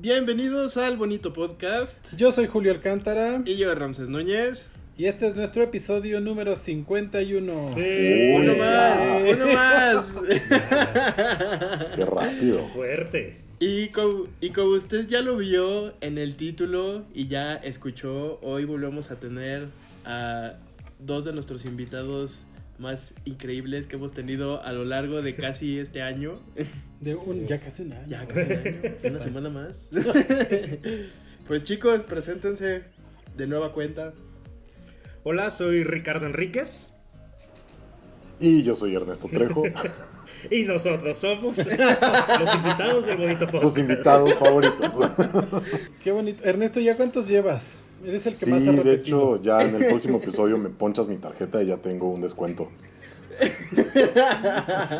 Bienvenidos al bonito podcast. Yo soy Julio Alcántara. Y yo, Ramses Núñez. Y este es nuestro episodio número 51. Sí. Uno más, uno más. Qué rápido. Fuerte. Y como, y como usted ya lo vio en el título y ya escuchó, hoy volvemos a tener a dos de nuestros invitados más increíbles que hemos tenido a lo largo de casi este año. De un, ya casi un año. Ya casi un año. Una semana más. pues chicos, preséntense de nueva cuenta. Hola, soy Ricardo Enríquez. Y yo soy Ernesto Trejo. y nosotros somos los invitados del bonito podcast. Sus invitados favoritos. Qué bonito. Ernesto, ¿ya cuántos llevas? Eres el que sí, más ha de hecho, ya en el próximo episodio me ponchas mi tarjeta y ya tengo un descuento.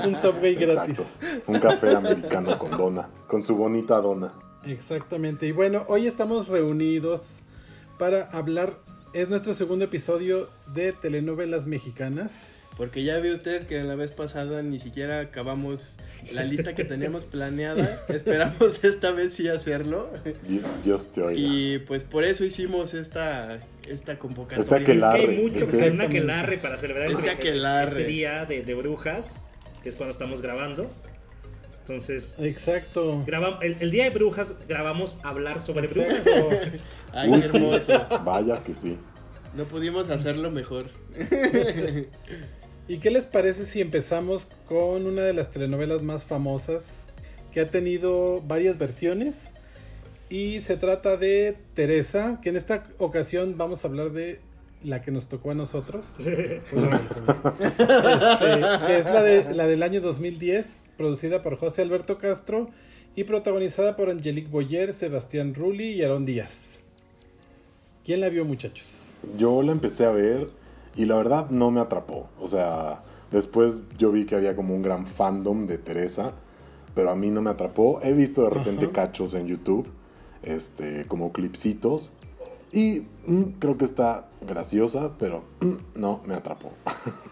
un subway gratis. Exacto. Un café americano con dona, con su bonita dona. Exactamente. Y bueno, hoy estamos reunidos para hablar. Es nuestro segundo episodio de telenovelas mexicanas. Porque ya ve usted que la vez pasada ni siquiera acabamos la lista que teníamos planeada. Esperamos esta vez sí hacerlo. Dios te oiga. Y pues por eso hicimos esta, esta convocatoria. Este aquelarre. Es que hay mucho este... que hacer un aquelarre para celebrar este, este, aquelarre. este día de, de, brujas, que es cuando estamos grabando. Entonces, exacto. Grabamos, el, el, día de brujas grabamos hablar sobre brujas. Ay, qué hermoso. Vaya que sí. No pudimos hacerlo mejor. ¿Y qué les parece si empezamos con una de las telenovelas más famosas que ha tenido varias versiones? Y se trata de Teresa, que en esta ocasión vamos a hablar de la que nos tocó a nosotros. este, que es la, de, la del año 2010, producida por José Alberto Castro y protagonizada por Angelique Boyer, Sebastián Rulli y Aarón Díaz. ¿Quién la vio, muchachos? Yo la empecé a ver y la verdad no me atrapó. O sea, después yo vi que había como un gran fandom de Teresa, pero a mí no me atrapó. He visto de repente cachos en YouTube, este, como clipsitos. Y mm, creo que está graciosa, pero mm, no me atrapó.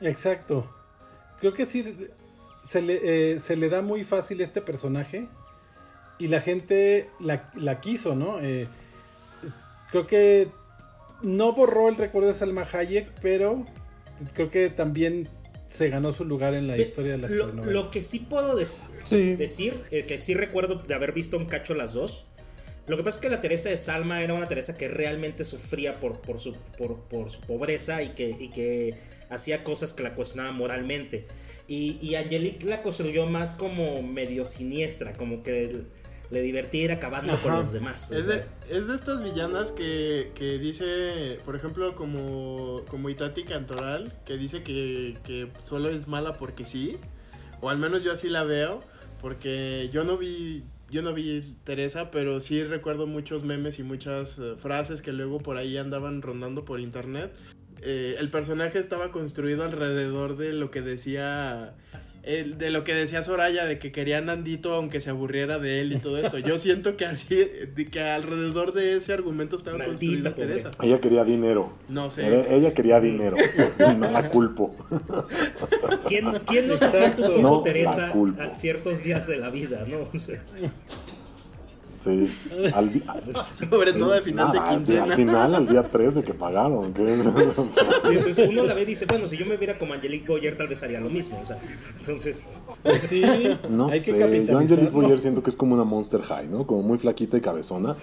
Exacto. Creo que sí se le, eh, se le, da muy fácil este personaje y la gente la, la quiso, ¿no? Eh, creo que no borró el recuerdo de Salma Hayek, pero creo que también se ganó su lugar en la Pe historia de las lo, lo que sí puedo sí. decir, eh, que sí recuerdo de haber visto un cacho las dos, lo que pasa es que la Teresa de Salma era una Teresa que realmente sufría por, por, su, por, por su pobreza y que, y que hacía cosas que la cuestionaban moralmente. Y, y Angelique la construyó más como medio siniestra, como que le divertía ir acabando Ajá. con los demás. Es de, es de, estas villanas que, que, dice, por ejemplo, como, como Itati Cantoral, que dice que, que solo es mala porque sí, o al menos yo así la veo, porque yo no vi yo no vi Teresa, pero sí recuerdo muchos memes y muchas uh, frases que luego por ahí andaban rondando por internet. Eh, el personaje estaba construido alrededor de lo que decía el, de lo que decía Soraya de que quería Nandito aunque se aburriera de él y todo esto. Yo siento que así de, que alrededor de ese argumento estaba construida pobreza. Teresa. Ella quería dinero. No sé. Ella, ella quería dinero. no la culpo. ¿Quién, quién nos siente un poco No Teresa a ciertos días de la vida, no? O sea, Sí. Al, di- Sobre todo al final de Nada, quincena. Al final, al día 13 que pagaron. o sea, sí, entonces uno la ve y dice, bueno, si yo me viera como Angelique Boyer tal vez haría lo mismo, o sea, entonces... Sí, No hay que sé, yo. Angelique Boyer siento que es como una Monster High, ¿no? Como muy flaquita y cabezona.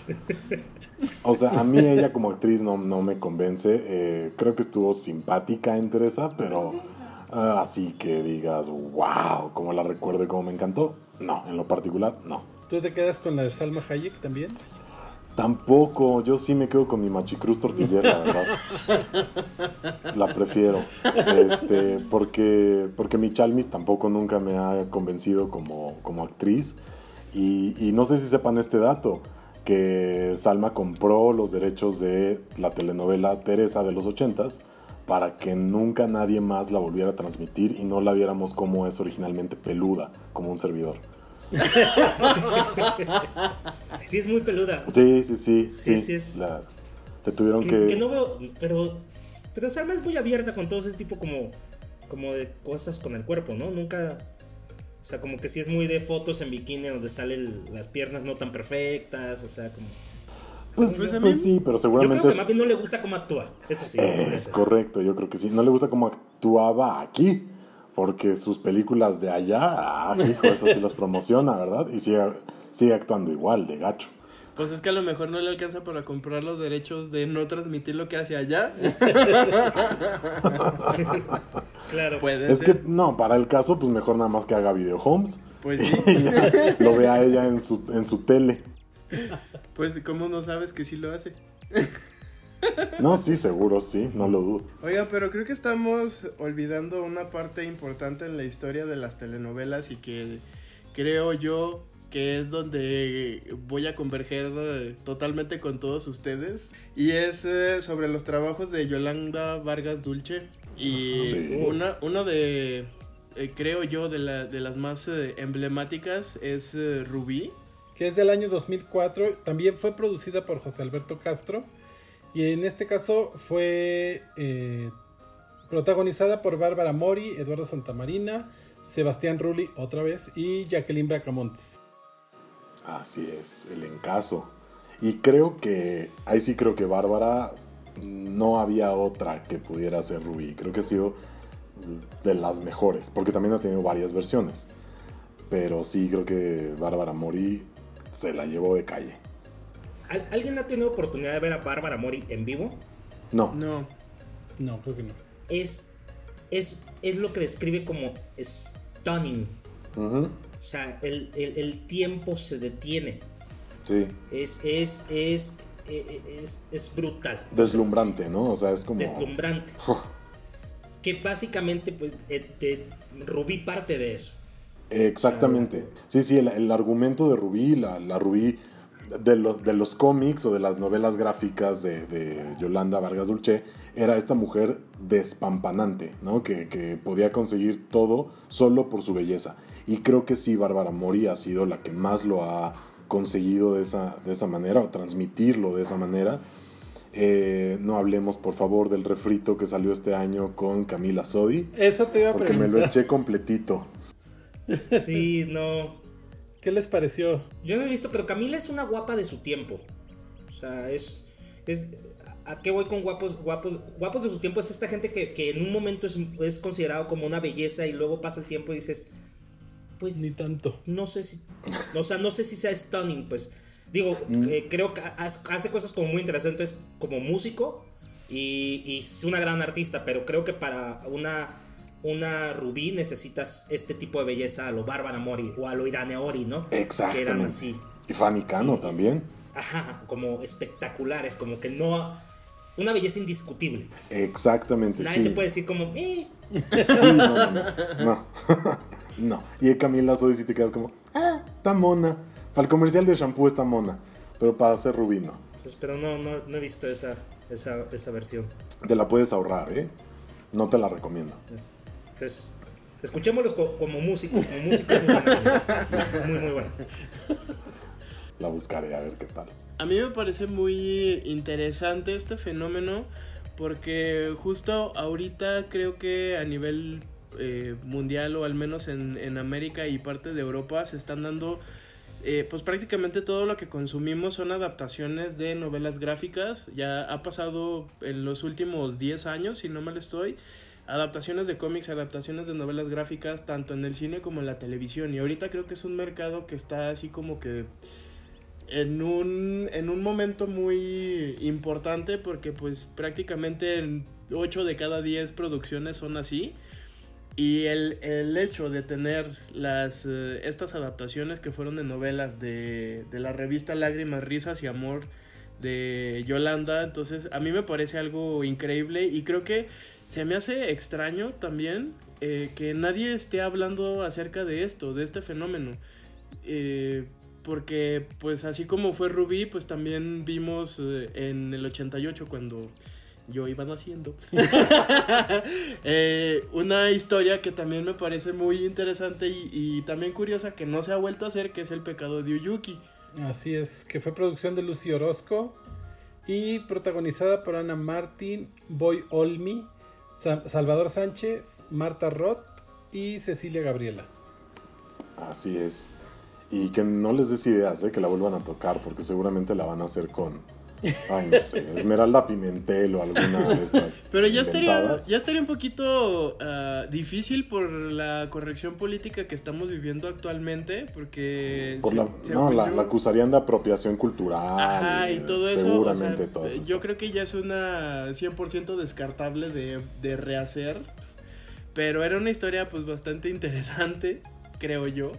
O sea, a mí ella como actriz no, no me convence. Eh, creo que estuvo simpática en Teresa, pero ah, así que digas, wow, como la recuerdo y como me encantó. No, en lo particular, no. ¿Tú te quedas con la de Salma Hayek también? Tampoco, yo sí me quedo con mi machicruz tortillera, ¿verdad? La prefiero. Este, porque, porque mi Chalmis tampoco nunca me ha convencido como, como actriz. Y, y no sé si sepan este dato, que Salma compró los derechos de la telenovela Teresa de los 80s para que nunca nadie más la volviera a transmitir y no la viéramos como es originalmente peluda, como un servidor. Sí, es muy peluda. Sí, sí, sí. Sí, Sí, sí es. La- le tuvieron Que, que... que no veo, pero, pero Salma es muy abierta con todo ese tipo como, como de cosas con el cuerpo, ¿no? Nunca, o sea, como que sí es muy de fotos en bikini donde salen las piernas no tan perfectas, o sea, como... Pues, Pues pues sí, pero Yo creo seguramente que es, más bien no le gusta cómo actúa, eso sí. es correcto, yo creo que sí. No le gusta cómo actuaba aquí, porque sus películas de allá, ah, hijo, esas sí las promociona, ¿verdad? Y sigue, sigue actuando igual, de gacho. Pues es que a lo mejor no le alcanza para comprar los derechos de no transmitir lo que hace allá. Claro. Puede Es ser. que, no, para el caso, pues mejor nada más que haga video homes. Pues sí. y ya lo vea ella en su, en su tele. Pues, ¿cómo no sabes que sí lo hace? No, sí, seguro, sí, no lo dudo. Oiga, pero creo que estamos olvidando una parte importante en la historia de las telenovelas y que creo yo que es donde voy a converger eh, totalmente con todos ustedes y es eh, sobre los trabajos de Yolanda Vargas Dulce y Sí. una uno de eh, creo yo de, la- de las más eh, emblemáticas es eh, Rubí que es del año 2004. También fue producida por José Alberto Castro. Y en este caso fue eh, protagonizada por Bárbara Mori, Eduardo Santamarina, Sebastián Rulli otra vez y Jacqueline Bracamontes. Así es, el encaso. Y creo que, ahí sí creo que Bárbara no había otra que pudiera ser Rubí. Creo que ha sido de las mejores, porque también ha tenido varias versiones. Pero sí creo que Bárbara Mori se la llevó de calle. ¿Al- ¿Alguien ha tenido oportunidad de ver a Bárbara Mori en vivo? No, no No, creo que no. Es, es, es lo que describe como stunning. O sea, el, el- el tiempo se detiene. sí, Es, es, es, eh, es, es brutal. deslumbrante, ¿no? O sea, es como... Deslumbrante. Que básicamente, pues, eh, te- Rubí parte de eso. Exactamente. Sí, sí, el, el argumento de Rubí, la, la Rubí de los, de los cómics o de las novelas gráficas de, de Yolanda Vargas Dulce, era esta mujer despampanante, ¿no? Que, que podía conseguir todo solo por su belleza. Y creo que sí, Bárbara Mori ha sido la que más lo ha conseguido de esa, de esa manera, o transmitirlo de esa manera. Eh, no hablemos, por favor, del refrito que salió este año con Camila Sodi, Eso te iba a porque me preguntar. lo eché completito. Sí, no. ¿Qué les pareció? Yo no he visto, pero Camila es una guapa de su tiempo. O sea, es. es ¿A qué voy con guapos? Guapos, guapos de su tiempo es esta gente que, que en un momento es, es considerado como una belleza y luego pasa el tiempo y dices. Pues Ni tanto. no sé si. O sea, no sé si sea stunning, pues. Digo, Mm. eh, creo que ha- hace cosas como muy interesantes como músico y, y es una gran artista, pero creo que para una, una Rubí necesitas este tipo de belleza a lo Bárbara Mori o a lo Irane Ori, ¿no? Que eran así, Y Fanny Cano Sí. también. ajá, como espectaculares, como que no. Una belleza indiscutible. Exactamente, Nadie sí. te puede decir como, eh, Sí, no, no, no. Y de Camila Sodi sí te quedas como, ah, está mona. Para el comercial de shampoo está mona. Pero para hacer rubí no. Entonces, pero no, no, no he visto esa, esa, esa versión. Te la puedes ahorrar, ¿eh? No te la recomiendo. Entonces, escuchémoslos co- como músicos, como músicos. Es muy, muy bueno. La buscaré a ver qué tal. A mí me parece muy interesante este fenómeno porque justo ahorita creo que a nivel eh, mundial o al menos en, en América y parte de Europa se están dando eh, pues prácticamente todo lo que consumimos son adaptaciones de novelas gráficas. Ya ha pasado en los últimos 10 años, si no mal estoy, adaptaciones de cómics, adaptaciones de novelas gráficas, tanto en el cine como en la televisión. Y ahorita creo que es un mercado que está así como que en un, en un momento muy importante porque pues prácticamente en 8 de cada 10 producciones son así. Y el, el hecho de tener las, eh, estas adaptaciones que fueron de novelas de, de la revista Lágrimas, Risas y Amor de Yolanda, entonces a mí me parece algo increíble y creo que se me hace extraño también eh, que nadie esté hablando acerca de esto, de este fenómeno. Eh, porque pues así como fue Rubí, pues también vimos eh, en el 88 cuando yo iba naciendo. Una historia que también me parece muy interesante y, también curiosa que no se ha vuelto a hacer, que es el pecado de Uyuki. Así es, que fue producción de Lucy Orozco y protagonizada por Ana Martín, Boy Olmi, Salvador Sánchez, Marta Roth y Cecilia Gabriela. Así es. Y que no les des ideas, ¿eh? que la vuelvan a tocar, porque seguramente la van a hacer con, ay, no sé, Esmeralda Pimentel o alguna de estas. Pero ya estaría, ya estaría un poquito ah, difícil por la corrección política que estamos viviendo actualmente, porque... Por se- la, se no, la, acusarían de apropiación cultural. Ajá, y todo eso, o Seguramente sea, todas yo creo que ya es una 100% descartable de, de rehacer, pero era una historia pues bastante interesante, creo yo.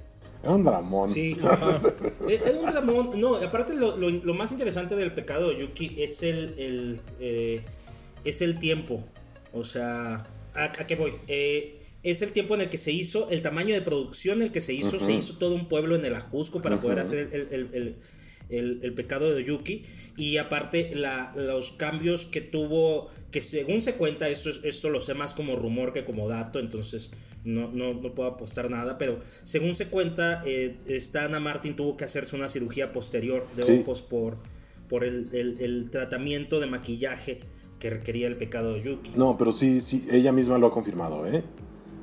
Era un dramón. Sí, es, es un dramón. No, aparte lo, lo- lo más interesante del pecado de Yuki es el, el, eh, es el tiempo. O sea, ¿a, a qué voy? Eh, es el tiempo en el que se hizo, el tamaño de producción en el que se hizo, se hizo todo un pueblo en el Ajusco para poder hacer el, el- el- el- el pecado de Yuki. Y aparte la- los cambios que tuvo, que según se cuenta, esto, es- esto lo sé más como rumor que como dato, entonces no, no, no puedo apostar nada, pero según se cuenta, eh, esta Ana Martin tuvo que hacerse una cirugía posterior de Sí. ojos por, por el, el- el tratamiento de maquillaje que requería el pecado de Yuki. No, pero sí, sí, ella misma lo ha confirmado, ¿eh?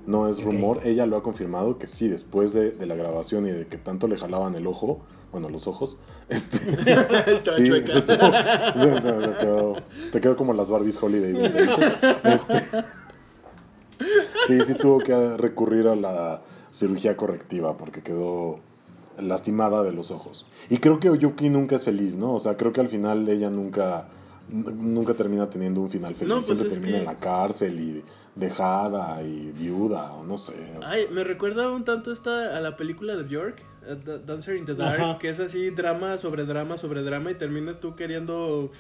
No es rumor, ella lo ha confirmado que sí, después de, de la grabación y de que tanto le jalaban el ojo, bueno, los ojos, este... sí, se tuvo- se- se- se quedó, se quedó como las Barbies Holiday. Este, sí, sí tuvo que recurrir a la cirugía correctiva porque quedó lastimada de los ojos. Y creo que Oyuki nunca es feliz, ¿no? O sea, creo que al final ella nunca nunca termina teniendo un final feliz. No, pues Siempre termina que- en la cárcel y dejada y viuda o no sé. o sea. Ay, me recuerda un tanto esta a la película de Bjork, Da- Dancer in the Dark, Ajá. que es así drama sobre drama sobre drama y terminas tú queriendo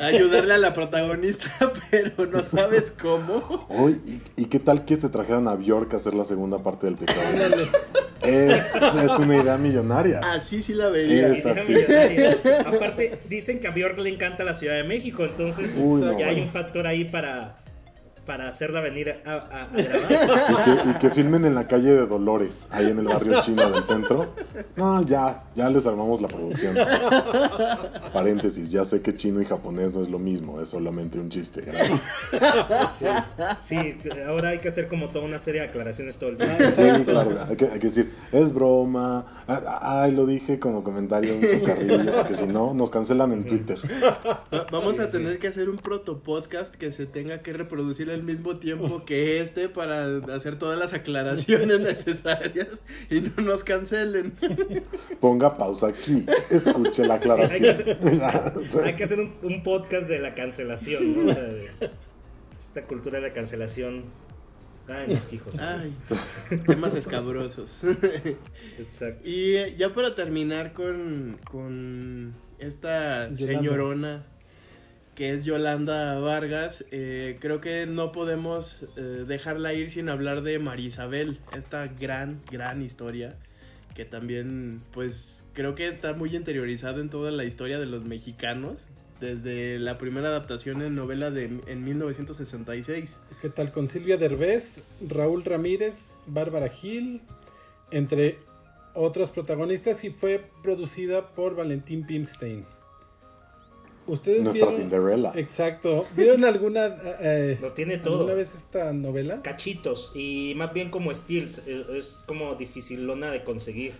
ayudarle a la protagonista, pero no sabes cómo. Oy, ¿y, y qué tal que se trajeran a Bjork a hacer la segunda parte del pecado? es, es una idea millonaria. Así sí la vería. Es así. Aparte, dicen que a Bjork le encanta la Ciudad de México, entonces Uy, no, ya hay un factor ahí para, para hacerla venir a, a- a grabar. Y que, y que filmen en la calle de Dolores, ahí en el barrio chino del centro. No, ya, ya les armamos la producción. Paréntesis, ya sé que chino y japonés no es lo mismo, es solamente un chiste. Sí, sí, ahora hay que hacer como toda una serie de aclaraciones todo el tiempo. Sí, claro, hay que, hay que decir, es broma. Ah, Ay, lo dije como comentario, un chascarrillo, porque si no, nos cancelan en Twitter. Va- Vamos Sí, a sí. tener que hacer un protopodcast que se tenga que reproducir al mismo tiempo que este para hacer todas las aclaraciones necesarias y no nos cancelen. Ponga pausa aquí, escuche la Sí, hay que aclaración. hacer, hay que hacer un, un podcast de la cancelación, ¿no? O sea, de esta cultura de la cancelación. Ay, hijos. Ay, temas escabrosos. Exacto. Y ya para terminar con, con esta Yolanda. señorona que es Yolanda Vargas, eh, creo que no podemos eh, dejarla ir sin hablar de María Isabel, esta gran, gran historia que también pues creo que está muy interiorizada en toda la historia de los mexicanos, desde la primera adaptación en novela de en 1966. ¿Qué tal con Silvia Derbez, Raúl Ramírez, Bárbara Gil, entre otros protagonistas y fue producida por Valentín Pimstein? ¿Ustedes Nuestra vieron- Cinderella. Exacto. ¿Vieron alguna eh, Lo tiene todo. alguna vez esta novela? cachitos y más bien como steals es, es como dificilona de conseguir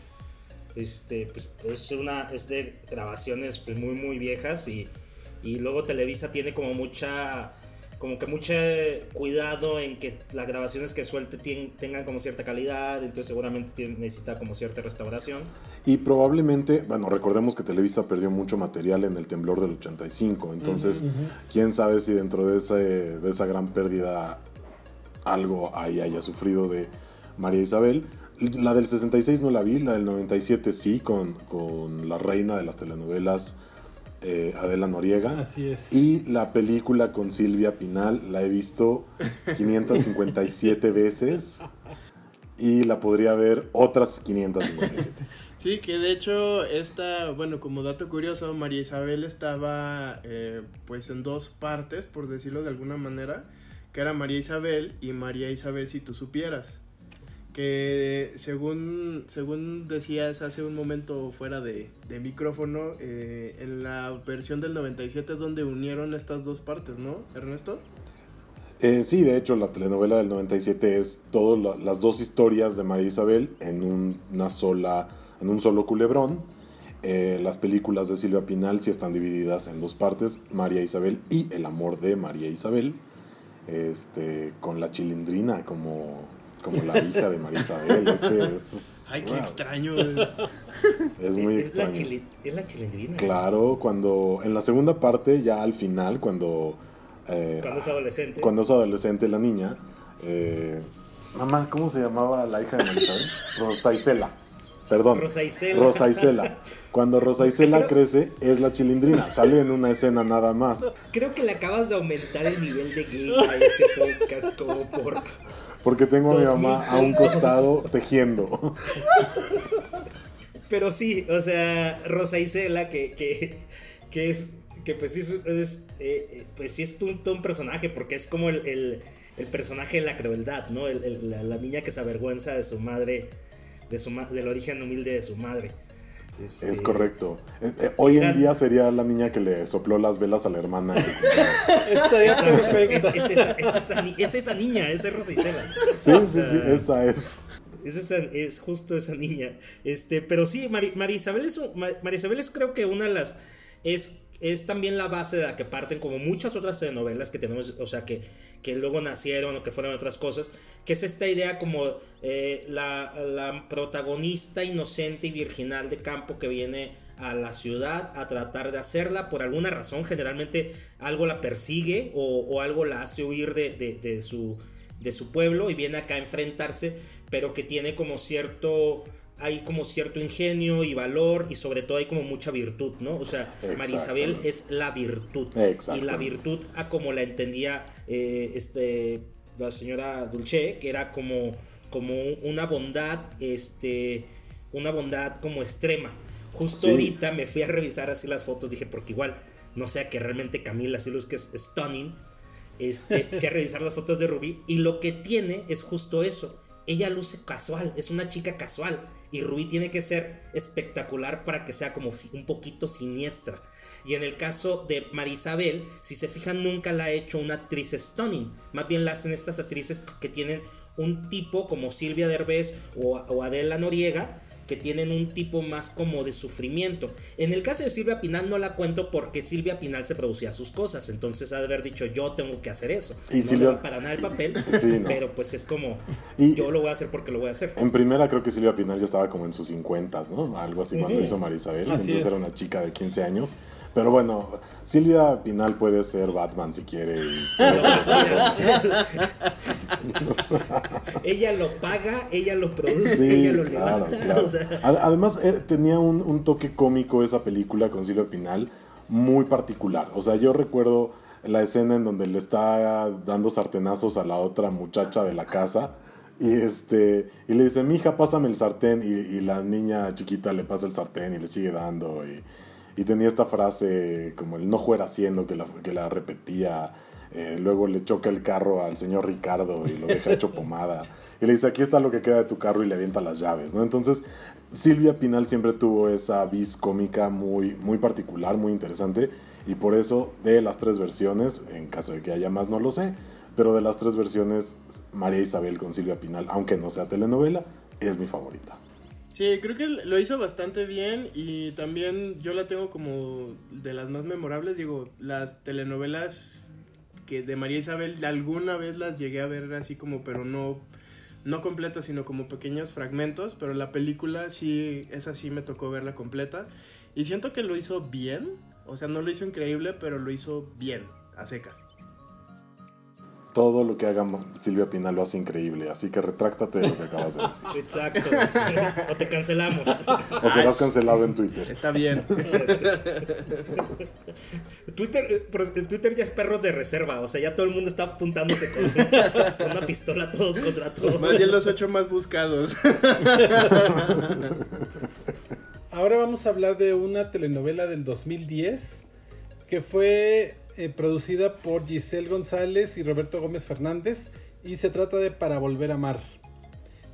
este pues, es una es de grabaciones pues, muy muy viejas y, y luego Televisa tiene como mucha como que mucho cuidado en que las grabaciones que suelte tengan como cierta calidad entonces seguramente tiene- necesita como cierta restauración Y probablemente, bueno, recordemos que Televisa perdió mucho material en el temblor del 85, entonces, quién sabe si dentro de, ese, de esa gran pérdida algo ahí haya sufrido de María Isabel. La del 66 no la vi, la del 97 sí, con, con la reina de las telenovelas, eh, Adela Noriega. Así es. Y la película con Silvia Pinal la he visto 557 veces y la podría ver otras 557. Sí, que de hecho esta, bueno, como dato curioso, María Isabel estaba eh, pues en dos partes, por decirlo de alguna manera, que era María Isabel y María Isabel si tú supieras. Que según, según decías hace un momento fuera de, de micrófono, eh, en la versión del 97 es donde unieron estas dos partes, ¿no, Ernesto? Eh, sí, de hecho, la telenovela del 97 es todas las dos historias de María Isabel en un, una sola, en un solo culebrón. Eh, las películas de Silvia Pinal sí están divididas en dos partes, María Isabel y El amor de María Isabel, este, con la chilindrina como, como la hija de María Isabel. Ese- ese es- Ay, qué wow, extraño. Es muy es La extraño. es la chilindrina. Claro, cuando en la segunda parte, ya al final, cuando... eh, Cuando es adolescente. cuando es adolescente la niña, eh, mamá, ¿cómo se llamaba la hija de María Isabel? Rosa Isela. Perdón. Rosa Isela. Rosa Isela. Cuando Rosa Isela Creo- crece, es la chilindrina. Sale en una escena nada más. Creo que le acabas de aumentar el nivel de gay a este podcast como por... Porque tengo a mi mamá a un costado tejiendo. Pero sí, o sea, Rosa Isela, que, que, que es, que pues sí es, es, eh, eh, pues sí es un- personaje, porque es como el, el- el personaje de la crueldad, ¿no? El- el- la, la niña que se avergüenza de su madre, de su ma- del origen humilde de su madre. Este, Es correcto. Eh, eh, hoy en día sería la niña que le sopló las velas a la hermana. Estaría Es, perfecta. es esa, es esa ni- es esa niña, es Rosa Isela. Sí, sí, sí, esa es. Es, esa- es justo esa niña. Este, pero sí, Mari- María Isabel es, un- Ma- María Isabel es creo que una de las. Es, es también la base de la que parten, como muchas otras telenovelas que tenemos, o sea, que, que luego nacieron o que fueron otras cosas, que es esta idea como eh, la, protagonista inocente y virginal de campo que viene a la ciudad a tratar de hacerla por alguna razón, generalmente algo la persigue o, o algo la hace huir de, de- de su, de su pueblo y viene acá a enfrentarse, pero que tiene como cierto, hay como cierto ingenio y valor y sobre todo hay como mucha virtud, ¿no? O sea, María Isabel Exactamente. es la virtud. Y la virtud, a como la entendía eh, este, la señora Dulce, que era como, como una bondad, este, una bondad como extrema. Justo Sí. ahorita me fui a revisar así las fotos, dije, porque igual, no sea que realmente Camila sí luz que es stunning. Este, fui a revisar las fotos de Ruby y lo que tiene es justo eso. Ella luce casual, es una chica casual. Y Ruby tiene que ser espectacular para que sea como un poquito siniestra. Y en el caso de Marisabel, si se fijan, nunca la ha hecho una actriz stunning. Más bien la hacen estas actrices que tienen un tipo como Silvia Derbez o Adela Noriega, que tienen un tipo más como de sufrimiento. En el caso de Silvia Pinal no la cuento porque Silvia Pinal se producía sus cosas, entonces ha de haber dicho yo tengo que hacer eso. Y no Silvia- para nada el papel, Sí, no. pero pues es como Y- yo lo voy a hacer porque lo voy a hacer. En primera creo que Silvia Pinal ya estaba como en sus 50, ¿no? Algo así cuando Ujú. hizo Marisabel. Así Entonces es. era una chica de 15 años. Pero bueno, Silvia Pinal puede ser Batman si quiere. y ella lo paga, ella lo produce, Sí, ella lo claro, levanta. claro. o sea, A- Además, eh, tenía un, un toque cómico esa película con Silvia Pinal muy particular. O sea, yo recuerdo la escena en donde le está dando sartenazos a la otra muchacha de la casa. Y este y le dice, mija, pásame el sartén. Y, y la niña chiquita le pasa el sartén y le sigue dando. Y, y tenía esta frase como el no fuera haciendo que la, que la repetía. Eh, luego le choca el carro al señor Ricardo y lo deja hecho pomada. Y le dice, aquí está lo que queda de tu carro y le avienta las llaves, ¿no? Entonces, Silvia Pinal siempre tuvo esa vis cómica muy, muy particular, muy interesante. Y por eso, de las tres versiones, en caso de que haya más, no lo sé, pero de las tres versiones, María Isabel con Silvia Pinal, aunque no sea telenovela, es mi favorita. Sí, creo que lo hizo bastante bien y también yo la tengo como de las más memorables. Digo, las telenovelas de María Isabel alguna vez las llegué a ver así como, pero no, no completas, sino como pequeños fragmentos. Pero la película sí, esa sí me tocó verla completa. Y siento que lo hizo bien. O sea, no lo hizo increíble, pero lo hizo bien, a secas. Todo lo que haga Silvia Pinal lo hace increíble, así que retráctate de lo que acabas de decir. exacto. o te cancelamos. O serás cancelado en Twitter. Está bien. Twitter, eh, pero Twitter ya es perros de reserva, o sea, ya todo el mundo está apuntándose con, con una pistola todos contra todos. Más bien los ocho más buscados. ahora vamos a hablar de una telenovela del 2010 que fue eh, producida por Giselle González y Roberto Gómez Fernández y se trata de Para Volver a Amar.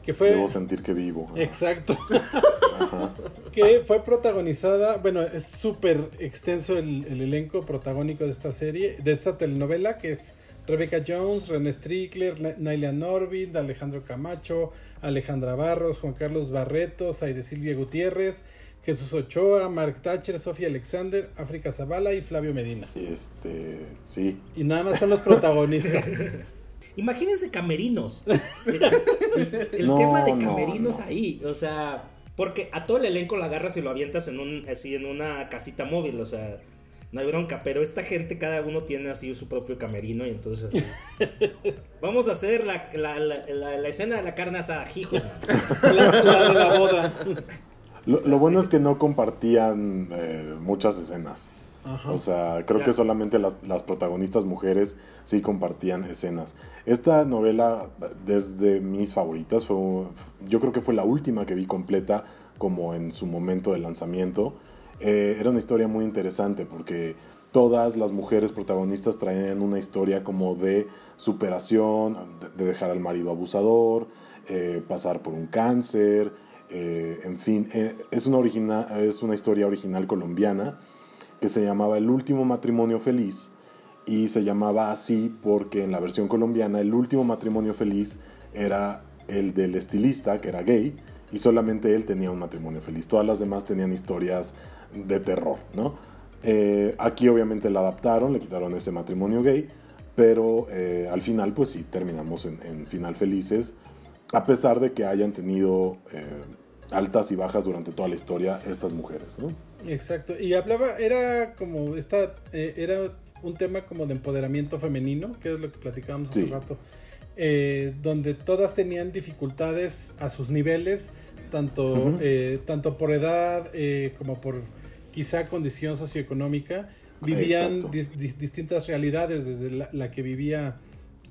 Que fue... Debo sentir que vivo. Exacto. que fue protagonizada, bueno, es súper extenso el, el elenco protagónico de esta serie, de esta telenovela, que es Rebecca Jones, René Strickler, Naila Norvid, Alejandro Camacho, Alejandra Barros, Juan Carlos Barreto, Saide Silvia Gutiérrez, Jesús Ochoa, Mark Thatcher, Sofía Alexander, África Zavala y Flavio Medina. Este, sí. Y nada más son los protagonistas. Imagínense camerinos. El, el No, tema de no, camerinos no. ahí, o sea, porque a todo el elenco la agarras y lo avientas en un así en una casita móvil, o sea, no hay bronca, pero esta gente cada uno tiene así su propio camerino y entonces así, vamos a hacer la, la, la, la- la escena de la carne asada, hijo. la, la de la boda. Lo, lo bueno es que no compartían eh, muchas escenas. Ajá. O sea, creo que solamente las, las protagonistas mujeres sí compartían escenas. Esta novela, desde mis favoritas, fue, yo creo que fue la última que vi completa como en su momento de lanzamiento. Eh, era una historia muy interesante porque todas las mujeres protagonistas traían una historia como de superación, de, de dejar al marido abusador, eh, pasar por un cáncer, eh, en fin, eh, es, una origina- es una historia original colombiana que se llamaba El último matrimonio feliz y se llamaba así porque en la versión colombiana el último matrimonio feliz era el del estilista que era gay y solamente él tenía un matrimonio feliz. Todas las demás tenían historias de terror, ¿no? Eh, aquí obviamente la adaptaron, le quitaron ese matrimonio gay, pero al final pues sí terminamos en, final felices, a pesar de que hayan tenido altas y bajas durante toda la historia estas mujeres, ¿no? Exacto. Y hablaba, era como esta, eh, era un tema como de empoderamiento femenino, que es lo que platicábamos hace rato, eh, donde todas tenían dificultades a sus niveles, tanto, eh, tanto por edad eh, como por quizá condición socioeconómica, vivían Exacto. dis- dis- distintas realidades, desde la, la que vivía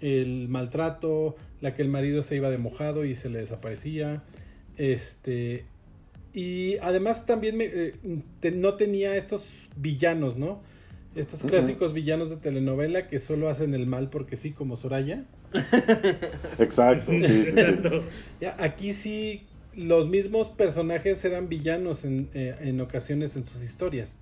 el maltrato, la que el marido se iba de mojado y se le desaparecía, este, y además también me, eh, te- no tenía estos villanos, ¿no? Estos clásicos villanos de telenovela que solo hacen el mal porque sí, como Soraya. Exacto, sí, sí, sí. Aquí sí, los mismos personajes eran villanos en, eh, en ocasiones en sus historias.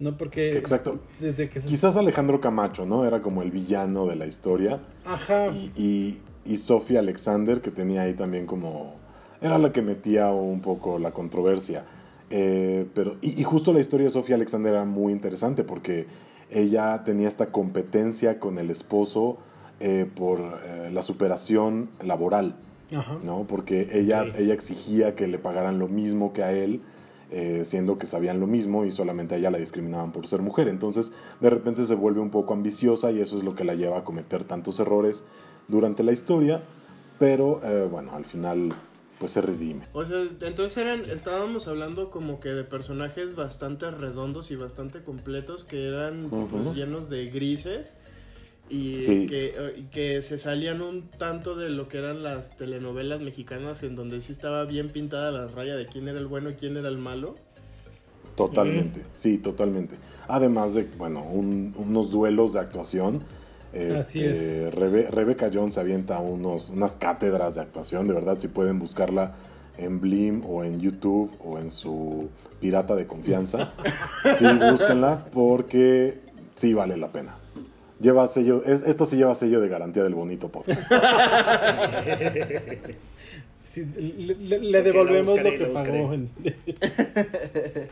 ¿No? Porque Exacto. desde que se... Quizás Alejandro Camacho, ¿no? Era como el villano de la historia. Ajá. Y, y, y Sofía Alexander, que tenía ahí también como... Era la que metía un poco la controversia. Eh, pero, y, y justo la historia de Sofía Alexander era muy interesante porque ella tenía esta competencia con el esposo eh, por eh, la superación laboral. Ajá. ¿no? Porque ella, ella exigía que le pagaran lo mismo que a él, siendo que sabían lo mismo y solamente a ella la discriminaban por ser mujer. Entonces, de repente se vuelve un poco ambiciosa y eso es lo que la lleva a cometer tantos errores durante la historia, pero bueno, al final pues se redime. O sea, entonces eran, estábamos hablando como que de personajes bastante redondos y bastante completos que eran pues, llenos de grises y Sí. que, eh, que se salían un tanto de lo que eran las telenovelas mexicanas en donde sí estaba bien pintada la raya de quién era el bueno y quién era el malo. Totalmente, sí, totalmente. Además de, bueno, un- unos duelos de actuación. Así Este, Rebe- Rebecca Jones se avienta unos, unas cátedras de actuación, de verdad, si pueden buscarla en Blim o en YouTube o en su pirata de confianza, sí, búsquenla porque sí vale la pena. Lleva sello, es, esto sí lleva sello de garantía del bonito podcast. Sí, le, le- le Ok, devolvemos buscaré, lo que pagó. en-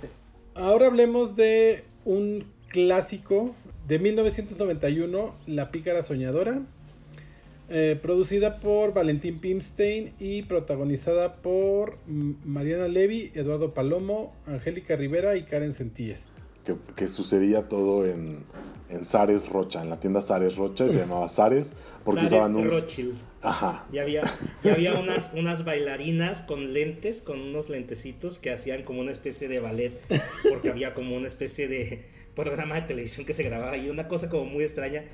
Ahora hablemos de un clásico de 1991, La pícara soñadora, eh, producida por Valentín Pimstein y protagonizada por Mariana Levy, Eduardo Palomo, Angélica Rivera y Karen Sentíes. que, que sucedía todo en, en Sares Rocha, en la tienda Sares Rocha, y se llamaba Sares, porque usaban un... Ajá, Y había, y había unas, unas bailarinas con lentes, con unos lentecitos que hacían como una especie de ballet, porque había como una especie de programa de televisión que se grababa y una cosa como muy extraña.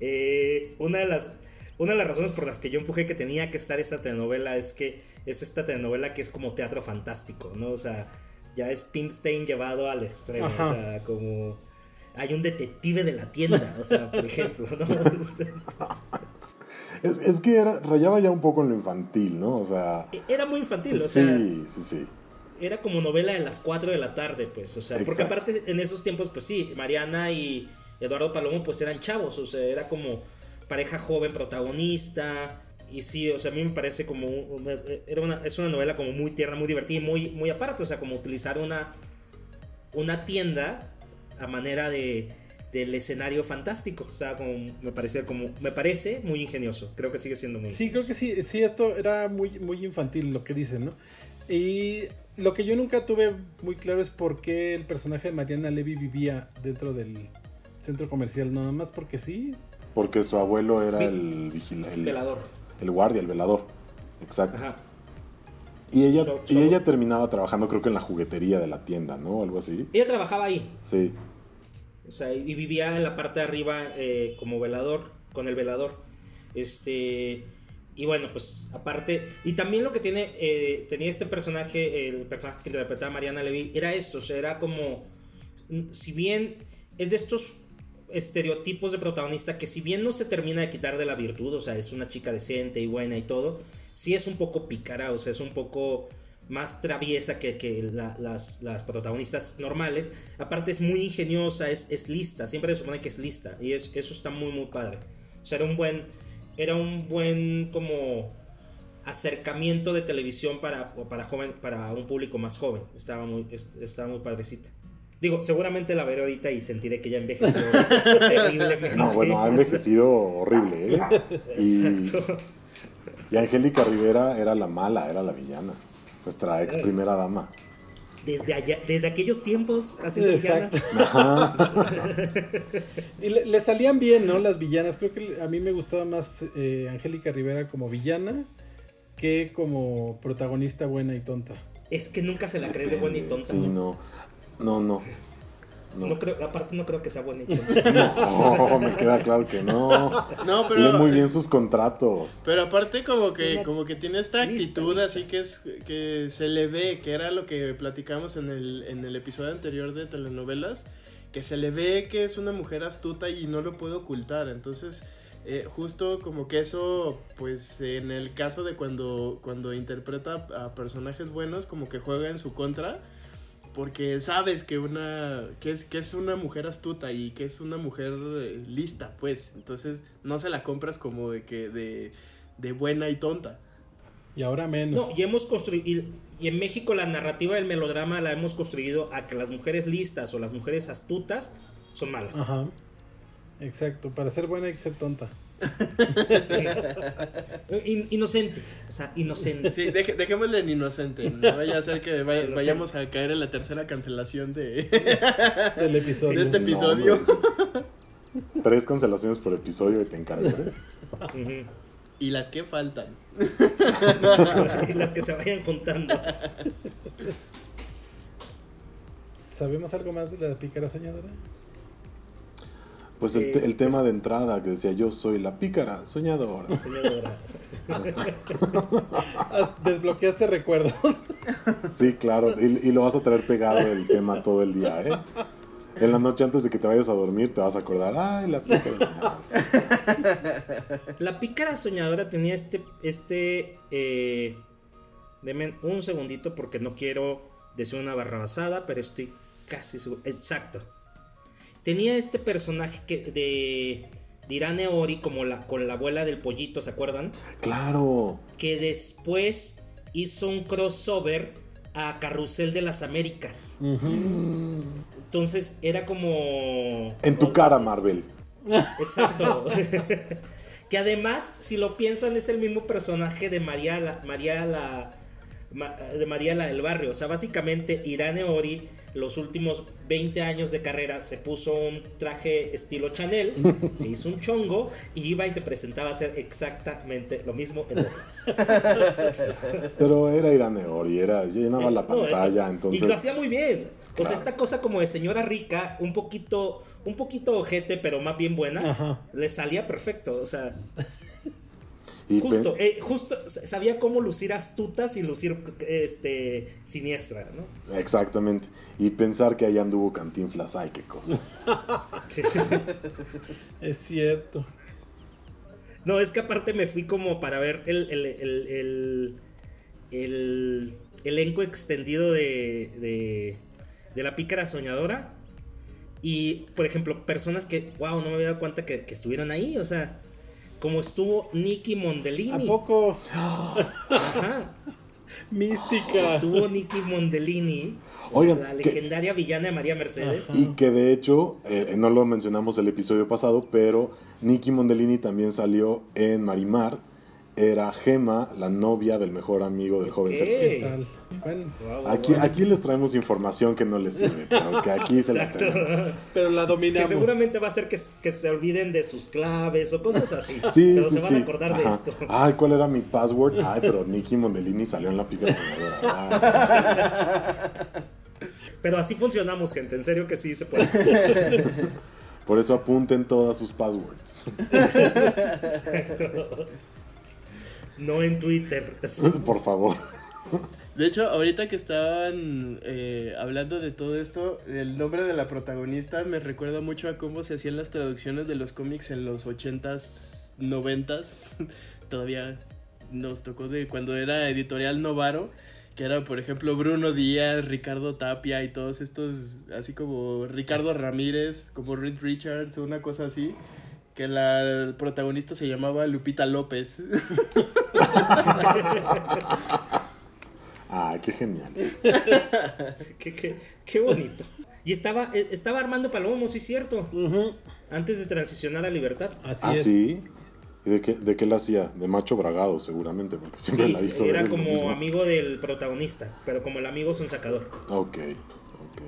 Eh, una, de las, una de las razones por las que yo empujé que tenía que estar esta telenovela es que es esta telenovela que es como teatro fantástico, ¿no? O sea, ya es Pimpstein llevado al extremo. Ajá. O sea, como. Hay un detective de la tienda, o sea, por ejemplo, ¿no? Es, es que era, rayaba ya un poco en lo infantil, ¿no? O sea. Era muy infantil, o sea. Sí, sí, sí. Era como novela de las 4 de la tarde, pues, o sea, porque Exacto. aparte en esos tiempos, pues sí, Mariana y Eduardo Palomo, pues eran chavos, o sea, era como pareja joven protagonista, y sí, o sea, a mí me parece como, era una, es una novela como muy tierna, muy divertida y muy, muy aparte, o sea, como utilizar una, una tienda a manera de del escenario fantástico, o sea, como, me parecía como, me parece muy ingenioso, creo que sigue siendo muy Sí, creo que sí, sí, esto era muy, muy infantil lo que dicen, ¿no? Y lo que yo nunca tuve muy claro es por qué el personaje de Mariana Levy vivía dentro del centro comercial, nada más porque sí. Porque su abuelo era el vigila, el, velador. el guardia, el velador. Exacto. Ajá. Y ella, So- y ella terminaba trabajando, creo que en la juguetería de la tienda, ¿no? Algo así. Ella trabajaba ahí, Sí. O sea, y vivía en la parte de arriba eh, como velador, con el velador. Este. Y bueno, pues aparte. Y también lo que tiene. eh, tenía este personaje, el personaje que interpretaba Mariana Levy, era esto. O sea, era como. mm, Si bien es de estos estereotipos de protagonista que si bien no se termina de quitar de la virtud, o sea, es una chica decente y buena y todo, sí es un poco pícara, o sea, es un poco más traviesa que, que la- las, las protagonistas normales. Aparte es muy ingeniosa, es, es lista, siempre se supone que es lista y es, eso está muy muy padre. O sea, era un buen, era un buen como acercamiento de televisión para, para, joven, para un público más joven. Estaba muy, est- estaba muy padrecita. Digo, seguramente la veré ahorita y sentiré que ya envejeció terriblemente. No, bueno, ha envejecido horrible, ¿eh? Y, Exacto. y Angélica Rivera era la mala, era la villana. Nuestra ex primera dama. Desde, allá, desde aquellos tiempos, hace Exacto. villanas. Y le, le salían bien, ¿no? Las villanas. Creo que a mí me gustaba más eh, Angélica Rivera como villana que como protagonista buena y tonta. Es que nunca se la crees de buena y tonta. Sí, no. No, no. No, No creo, aparte no creo que sea buena. No, me queda claro que no. No, Lee pero. muy bien sus contratos. Pero aparte como que, como que tiene esta Lista, actitud lista. así que es que se le ve, que era lo que platicamos en el, en el episodio anterior de telenovelas, que se le ve que es una mujer astuta y no lo puede ocultar. Entonces, eh, justo como que eso, pues en el caso de cuando, cuando interpreta a personajes buenos, como que juega en su contra. Porque sabes que una que es que es una mujer astuta y que es una mujer eh, lista, pues. Entonces no se la compras como de que de, de buena y tonta. Y ahora menos. No, y hemos construido. Y, y en México la narrativa del melodrama la hemos construido a que las mujeres listas o las mujeres astutas son malas. Ajá. Exacto. Para ser buena hay que ser tonta. In- inocente. O sea, inocente. Sí, deje- dejémosle en inocente. No vaya a ser que vaya- vayamos a caer en la tercera cancelación de, Del episodio. de este No, episodio. Tres cancelaciones por episodio y te encargo. ¿eh? Y las que faltan. Y las que se vayan juntando. ¿Sabemos algo más de la pícara soñadora? Pues el, Eh, el tema de entrada que decía yo soy la pícara soñadora. Ah, Desbloqueaste recuerdos. Sí, claro. Y, y lo vas a traer pegado el tema todo el día, ¿eh? En la noche antes de que te vayas a dormir te vas a acordar, ay, la pícara soñadora. La pícara soñadora tenía este. Este. Eh, denme un segundito porque no quiero decir una barrabasada, pero estoy casi seguro. Exacto. Tenía este personaje que, de. de Irane Ori como la, con la abuela del pollito, ¿se acuerdan? Claro. Que después hizo un crossover a Carrusel de las Américas. Entonces era como. En tu cara, Marvel. Exacto. que además, si lo piensan, es el mismo personaje de María la, María la, de María la del barrio. O sea, básicamente Irane Ori, los últimos 20 años de carrera, se puso un traje estilo Chanel, se hizo un chongo y iba y se presentaba a hacer exactamente lo mismo en. Pero era Irane Ori, era, llenaba la No, pantalla, eh, entonces... Y lo hacía muy bien. O sea, esta cosa como de señora rica, un poquito, un poquito ojete, pero más bien buena, Ajá. le salía perfecto. O sea, Y Justo, eh, justo sabía cómo lucir astutas y lucir este siniestra, ¿no? Exactamente. Y pensar que ahí anduvo Cantinflas, ay, qué cosas. Es cierto. No, es que aparte me fui como para ver el, el, el, el- el elenco extendido de, de, de La Pícara Soñadora. Y, por ejemplo, personas que, wow, no me había dado cuenta que, que estuvieron ahí. O sea, como estuvo Nicky ¿A Mondellini. poco? Ajá. Mística. Estuvo Nicky Mondellini. Oigan, la que- legendaria villana de María Mercedes. Y que de hecho, eh, no lo mencionamos el episodio pasado, pero Nicky Mondellini también salió en Marimar. Era Gema, la novia del mejor amigo del joven. Sergio. Aquí, les traemos información que no les sirve, pero que aquí se las Exacto. tenemos. pero la Que dominamos. seguramente va a hacer que, que se olviden de sus claves o cosas así. Sí, pero sí, se van sí. a acordar de esto. Ay, ¿cuál era mi password? Ay, pero Nicky Mondellini salió en la pica soñadora. Ay, Pero así funcionamos, gente. En serio que sí se puede. Por eso apunten todas sus passwords. No en Twitter. Por favor. De hecho, ahorita que estaban eh, hablando de todo esto, el nombre de la protagonista me recuerda mucho a cómo se hacían las traducciones de los cómics en los 80s, 90s. Todavía nos tocó de cuando era editorial Novaro, que era, por ejemplo, Bruno Díaz, Ricardo Tapia y todos estos, así como Ricardo Ramírez, como Reed Richards, una cosa así. Que la protagonista se llamaba Lupita López. Ay, qué genial. qué, qué- qué bonito. Y estaba, eh, estaba Armando Palomo, sí cierto. Ujú, Antes de transicionar a Libertad. Así ¿Ah, es. sí? ¿Y de qué, de qué la hacía? De macho bragado, seguramente, porque siempre Sí, la hizo. era él como mismo. amigo del protagonista, pero como el amigo es un sacador. Ok, ok, ok.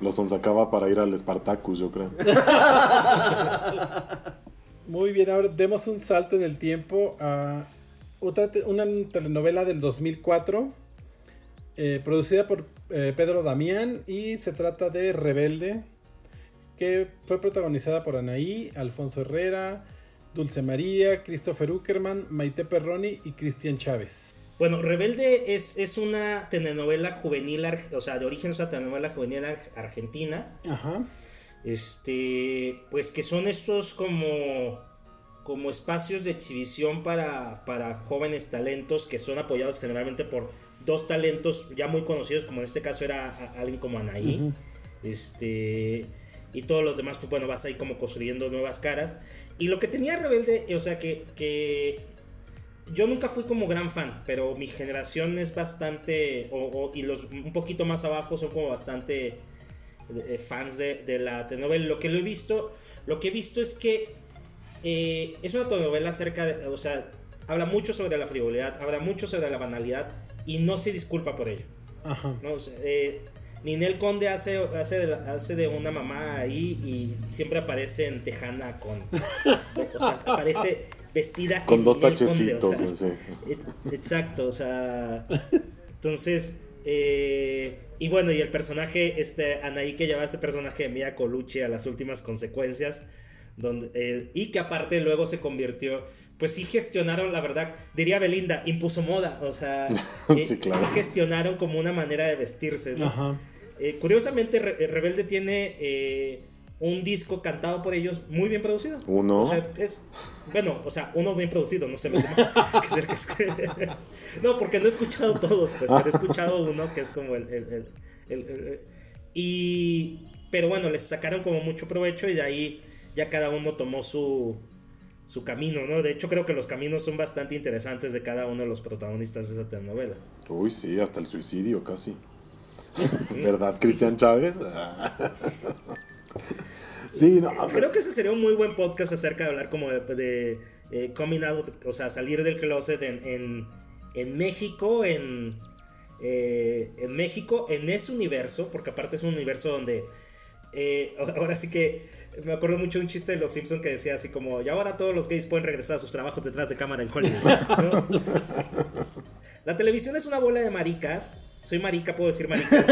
Lo sonsacaba para ir al Spartacus, yo creo. Muy bien, ahora demos un salto en el tiempo a otra te- una telenovela del 2004, eh, producida por eh, Pedro Damián y se trata de Rebelde, que fue protagonizada por Anaí, Alfonso Herrera, Dulce María, Christopher Uckerman, Maite Perroni y Cristian Chávez. Bueno, Rebelde es, es una telenovela juvenil, o sea, de origen es una telenovela juvenil ar- argentina. Ajá. Este, pues que son estos como, como espacios de exhibición para, para jóvenes talentos que son apoyados generalmente por dos talentos ya muy conocidos, como en este caso era alguien como Anaí. Este, y todos los demás, pues bueno, vas ahí como construyendo nuevas caras. Y lo que tenía Rebelde, o sea, que, que yo nunca fui como gran fan, pero mi generación es bastante, o, o- y los un poquito más abajo son como bastante eh, fans de, de la telenovela. Lo que lo he visto, lo que he visto es que eh, es una telenovela acerca de, o sea, habla mucho sobre la frivolidad, habla mucho sobre la banalidad y no se disculpa por ello. Ajá. ¿no? O sea, eh, Ninel Conde hace, hace, de la- hace de una mamá ahí y siempre aparece en tejana con... o sea, aparece vestida Con dos Ninel Conde, o tachecitos. sea, sí. et- Exacto, o sea... Entonces... eh, y bueno, y el personaje, este, Anaí que lleva este personaje de Mia Colucci a las últimas consecuencias, donde, eh, y que aparte luego se convirtió, pues sí gestionaron, la verdad, diría Belinda, impuso moda, o sea, eh, Sí, claro. gestionaron como una manera de vestirse. ¿no? Ajá. Eh, curiosamente, Re- Rebelde tiene eh, un disco cantado por ellos muy bien producido. Uno. O sea, es, bueno, o sea, uno bien producido, no sé demás. No, porque no he escuchado todos, pues, pero he escuchado uno que es como el... el- el- el- el- y, pero bueno, les sacaron como mucho provecho y de ahí ya cada uno tomó su, su camino, ¿no? De hecho, creo que los caminos son bastante interesantes de cada uno de los protagonistas de esa telenovela. Uy, sí, hasta el suicidio casi. ¿Verdad, Cristian Chávez? sí, no. Creo que ese sería un muy buen podcast acerca de hablar como de, de, eh, coming out, o sea, salir del closet en, en, en México, en, eh, en México, en ese universo, porque aparte es un universo donde eh, ahora sí que me acuerdo mucho de un chiste de los Simpsons que decía así como, y ahora todos los gays pueden regresar a sus trabajos detrás de cámara en Hollywood. ¿no? La televisión es una bola de maricas. Soy marica, puedo decir marica.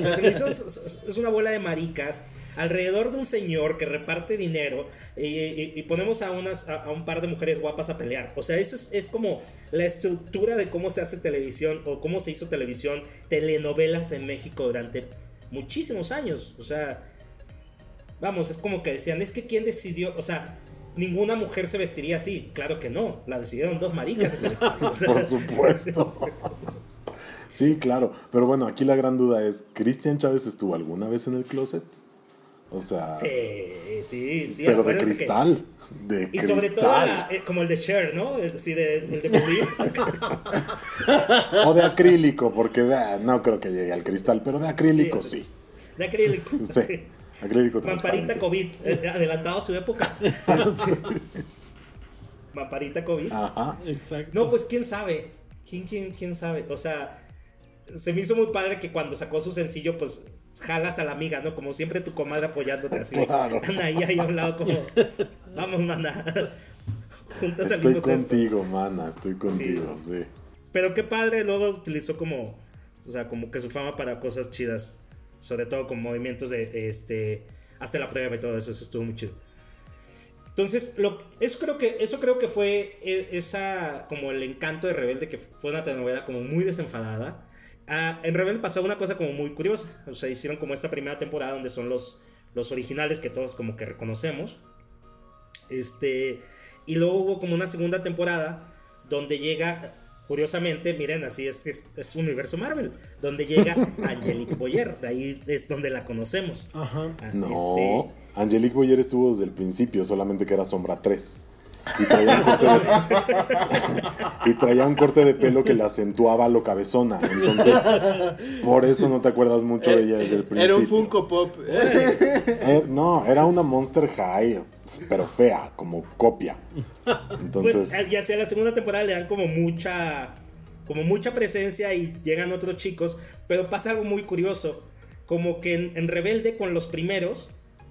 La televisión es, una bola de maricas alrededor de un señor que reparte dinero y, y- y ponemos a, unas, a, a un par de mujeres guapas a pelear. O sea, eso es, es como la estructura de cómo se hace televisión o cómo se hizo televisión, telenovelas en México durante muchísimos años. O sea, vamos, es como que decían, es que quién decidió, o sea, ninguna mujer se vestiría así. Claro que no, la decidieron dos maricas. O sea, Por supuesto. Sí, claro. Pero bueno, aquí la gran duda es, ¿Cristian Chávez estuvo alguna vez en el closet? O sea, Sí, sí, sí. pero de que- cristal. De Y cristal. sobre todo la- eh, como el de Cher, ¿no? El, sí, de, el de. O de acrílico, porque no creo que llegue al cristal, pero de acrílico Sí, sí. De acrílico. Sí. sí. Acrílico. COVID, eh, adelantado a su época. Mamparita COVID. Ajá. Exacto. No, pues quién sabe. ¿Quién, quién, quién sabe? O sea, se me hizo muy padre que cuando sacó su sencillo, pues jalas a la amiga, ¿no? Como siempre tu comadre apoyándote así. Claro. Anaí ahí a un lado como, vamos, mana. Juntas Estoy contigo, mana, estoy contigo, sí. Pero qué padre, luego utilizó como, o sea, como que su fama para cosas chidas. Sobre todo con movimientos de, este, hasta la prueba y todo eso, eso estuvo muy chido. Entonces, lo, eso, creo que, eso creo que fue e- esa, como el encanto de Rebelde, que fue una telenovela como muy desenfadada. Ah, en Rebelde pasó una cosa como muy curiosa. O sea, hicieron como esta primera temporada donde son los, los originales que todos como que reconocemos. Este, y luego hubo como una segunda temporada donde llega, curiosamente, miren, así es que es, es universo Marvel, donde llega Angelique Boyer, de ahí es donde la conocemos. Ajá. Ah, No, Angelique Boyer estuvo desde el principio, solamente que era sombra 3. Y traía un corte de, y traía un corte de pelo que le acentuaba lo cabezona. Entonces, por eso no te acuerdas mucho de ella desde el principio. Era un Funko Pop. Eh, no, era una Monster High, pero fea, como copia. Pues, Entonces, y hacia la segunda temporada le dan como mucha como mucha presencia y llegan otros chicos, pero pasa algo muy curioso, como que en, en Rebelde con los primeros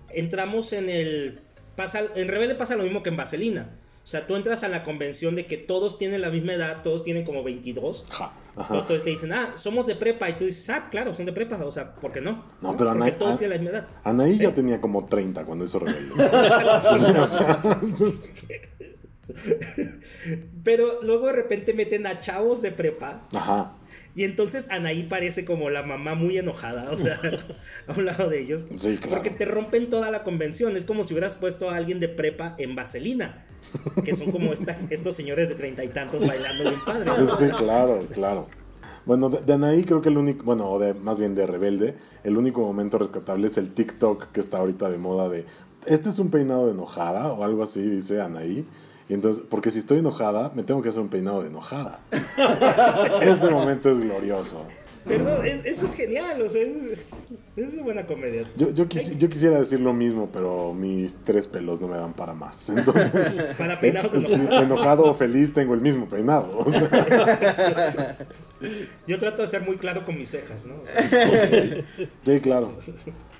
entramos en el pasa en Rebelde pasa lo mismo que en Vaselina. O sea, tú entras a la convención de que todos tienen la misma edad, todos tienen como 22. ja, ajá. Entonces te dicen, ah, somos de prepa. Y tú dices, ah, claro, son de prepa. O sea, ¿por qué no? No, pero Porque Ana- todos tienen la misma edad. Anaí ya tenía como 30 cuando hizo Rebelde. Pero luego de repente meten a chavos de prepa Ajá. Y entonces Anaí parece como la mamá muy enojada, o sea, a un lado de ellos. Sí, claro. Porque te rompen toda la convención. Es como si hubieras puesto a alguien de prepa en vaselina. Que son como esta- estos señores de treinta y tantos bailando bien padre. Sí, claro, claro. Bueno, de, de Anaí creo que el único, bueno, o de, más bien de Rebelde, el único momento rescatable es el TikTok que está ahorita de moda de, este es un peinado de enojada o algo así, dice Anaí. Y entonces, porque si estoy enojada, me tengo que hacer un peinado de enojada. Ese momento es glorioso. Pero es- eso es genial, o sea, es, es una buena comedia. Yo, yo, quisi- yo quisiera decir lo mismo, pero mis tres pelos no me dan para más. Entonces, Para peinados de sí, enojada. enojado o feliz tengo el mismo peinado. O sea, Yo trato de ser muy claro con mis cejas, ¿no? O sea, sí, claro.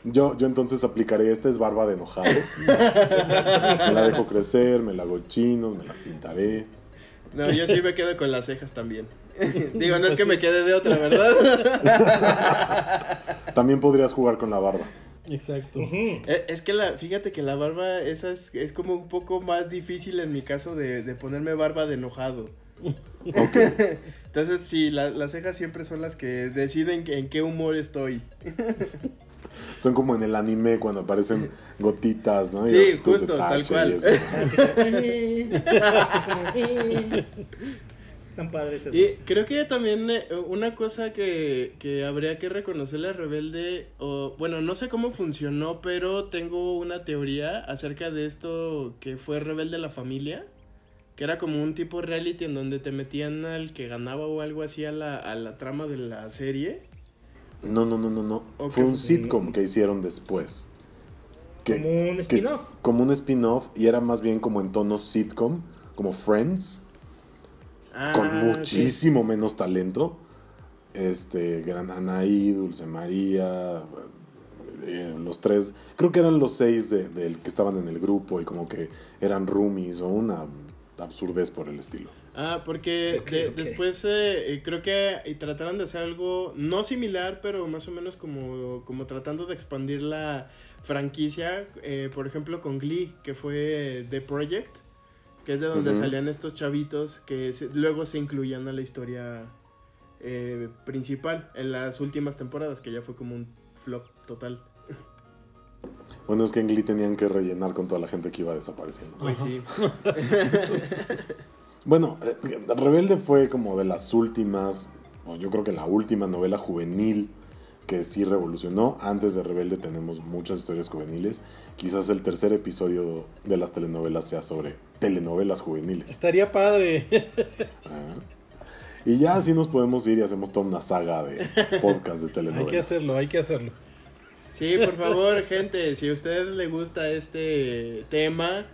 Yo, yo entonces aplicaré esta es barba de enojado. Me la dejo crecer, me la hago chinos, me la pintaré. No, yo sí me quedo con las cejas también. Digo, no es que me quede de otra, ¿verdad? También podrías jugar con la barba. Exacto. Eh, Es que la, fíjate que la barba, esa es, es como un poco más difícil en mi caso de, de ponerme barba de enojado. Entonces, sí, la- las cejas siempre son las que deciden en qué humor estoy. Son como en el anime cuando aparecen gotitas, ¿no? Y Sí, justo, tal cual. Están padres esos. Y creo que también eh, una cosa que, que habría que reconocerle a Rebelde, o bueno, no sé cómo funcionó, pero tengo una teoría acerca de esto que fue Rebelde la Familia, que era como un tipo reality en donde te metían al que ganaba o algo así a la, a la trama de la serie. No, no, no, no, no. Fue un sitcom que hicieron después. Que- Como un spin-off. Como un spin-off y era más bien como en tono sitcom, como Friends, Ah, con muchísimo menos talento. Este, Gran Anaí, Dulce María, eh, los tres, creo que eran los seis de, del que estaban en el grupo y como que eran roomies o una absurdez por el estilo. Ah, porque de- después eh, eh, creo que eh, trataron de hacer algo no similar, pero más o menos como, como tratando de expandir la franquicia, eh, por ejemplo con Glee, que fue The Project, que es de donde salían estos chavitos que se- luego se incluían a la historia eh, principal en las últimas temporadas, que ya fue como un flop total. Bueno, es que en Glee tenían que rellenar con toda la gente que iba desapareciendo. Pues sí. Bueno, eh, Rebelde fue como de las últimas, o yo creo que la última novela juvenil que sí revolucionó. Antes de Rebelde tenemos muchas historias juveniles. Quizás el tercer episodio de las telenovelas sea sobre telenovelas juveniles. Estaría padre. Ah. Y ya así nos podemos ir y hacemos toda una saga de podcast de hay telenovelas. que hacerlo, hay que hacerlo. Sí, por favor, gente, si a usted le gusta este tema,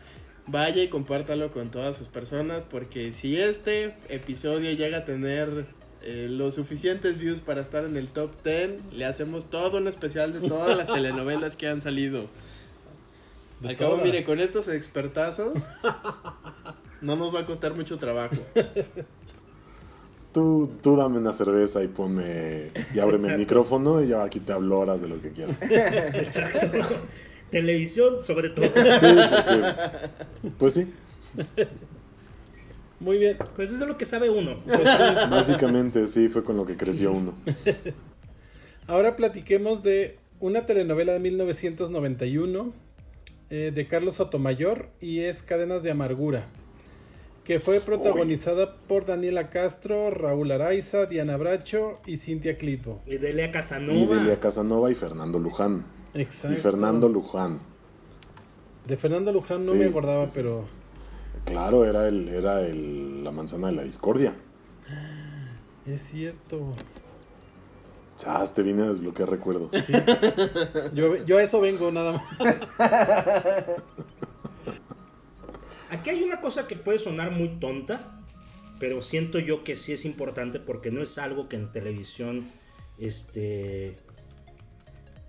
vaya y compártalo con todas sus personas, porque si este episodio llega a tener eh, los suficientes views para estar en el top 10, le hacemos todo un especial de todas las telenovelas que han salido. De Al cabo, todas. mire, con estos expertazos, no nos va a costar mucho trabajo. Tú, tú dame una cerveza y ponme y ábreme el micrófono y ya aquí te hablo horas de lo que quieras. Exacto. Televisión, sobre todo. porque- pues sí, Muy bien. Pues eso es lo que sabe uno. Sí. básicamente sí fue con lo que creció uno. Ahora platiquemos de una telenovela de 1991 eh, de Carlos Sotomayor y es Cadenas de Amargura, que fue protagonizada por Daniela Castro, Raúl Araiza, Diana Bracho y Cintia Clipo. Y Delia Y Casanova. Delia Casanova y Fernando Luján. Exacto. Y Fernando Luján. De Fernando Luján no Sí, me acordaba, sí, sí. pero Claro, era el, era el, la manzana de la discordia. es cierto. Chas, te vine a desbloquear recuerdos. Yo, yo a eso vengo nada más. Aquí hay una cosa que puede sonar muy tonta, pero siento yo que sí es importante porque no es algo que en televisión, este,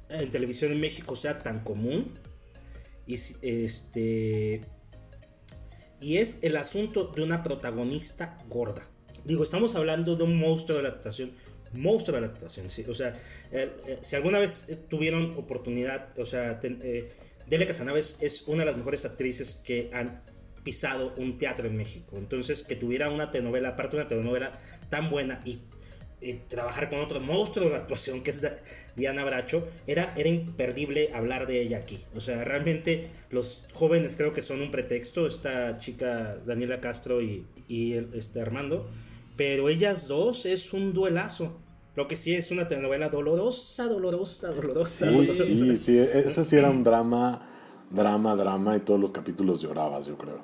en televisión en México sea tan común. Y, este, y es el asunto de una protagonista gorda. Digo, estamos hablando de un monstruo de la actuación. Monstruo de la actuación, sí. O sea, eh, si alguna vez eh, tuvieron oportunidad, o sea, ten- eh, Delia Casanova es, es una de las mejores actrices que han pisado un teatro en México. Entonces, que tuviera una telenovela, aparte de una telenovela tan buena y eh, trabajar con otro monstruo de la actuación que es Diana Bracho, era, era imperdible hablar de ella aquí. O sea, realmente los jóvenes creo que son un pretexto, esta chica Daniela Castro y, y el- este Armando, pero ellas dos es un duelazo. Lo que sí es una telenovela dolorosa, dolorosa, dolorosa. Uy, dolorosa. sí, sí, ese sí era un drama, drama, drama y todos los capítulos llorabas, yo creo.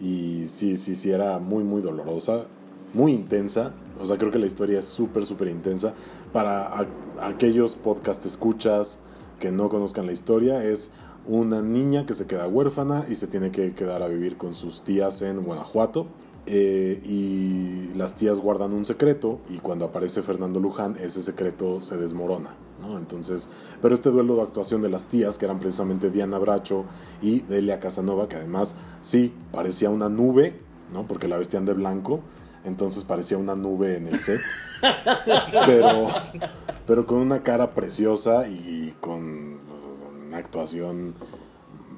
Y sí, sí, sí, era muy, muy dolorosa, muy intensa. O sea, creo que la historia es súper, súper intensa. Para aquellos podcast escuchas que no conozcan la historia, es una niña que se queda huérfana y se tiene que quedar a vivir con sus tías en Guanajuato. Eh, y las tías guardan un secreto y cuando aparece Fernando Luján ese secreto se desmorona. Entonces, pero este duelo de actuación de las tías que eran precisamente Diana Bracho y Delia Casanova que además sí parecía una nube, ¿no? Porque la vestían de blanco, entonces parecía una nube en el set, pero pero con una cara preciosa y con pues, una actuación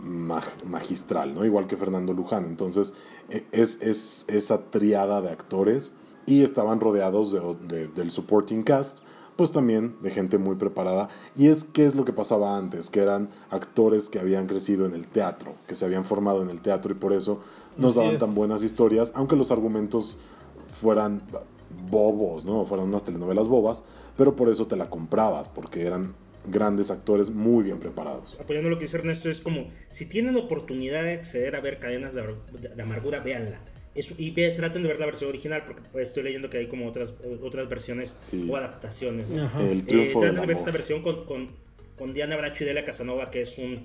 mag- magistral, ¿no? Igual que Fernando Luján. Entonces, e- es, es esa triada de actores y estaban rodeados de- de- del supporting cast, pues también de gente muy preparada. Y es que es lo que pasaba antes, que eran actores que habían crecido en el teatro, que se habían formado en el teatro y por eso nos Así daban es. tan buenas historias, aunque los argumentos fueran bobos, ¿no? Fueran unas telenovelas bobas, pero por eso te la comprabas, porque eran grandes actores muy bien preparados. apoyando lo que dice Ernesto, es como, si tienen oportunidad de acceder a ver Cadenas de, Ar- de Amargura, véanla. Y ve- traten de ver la versión original, porque pues, estoy leyendo que hay como otras, eh, otras versiones Sí. o adaptaciones. ¿no? Ajá. El Eh, triunfo traten del de ver amor. esta versión con, con, con Diana Bracho y Delia Casanova, que es un...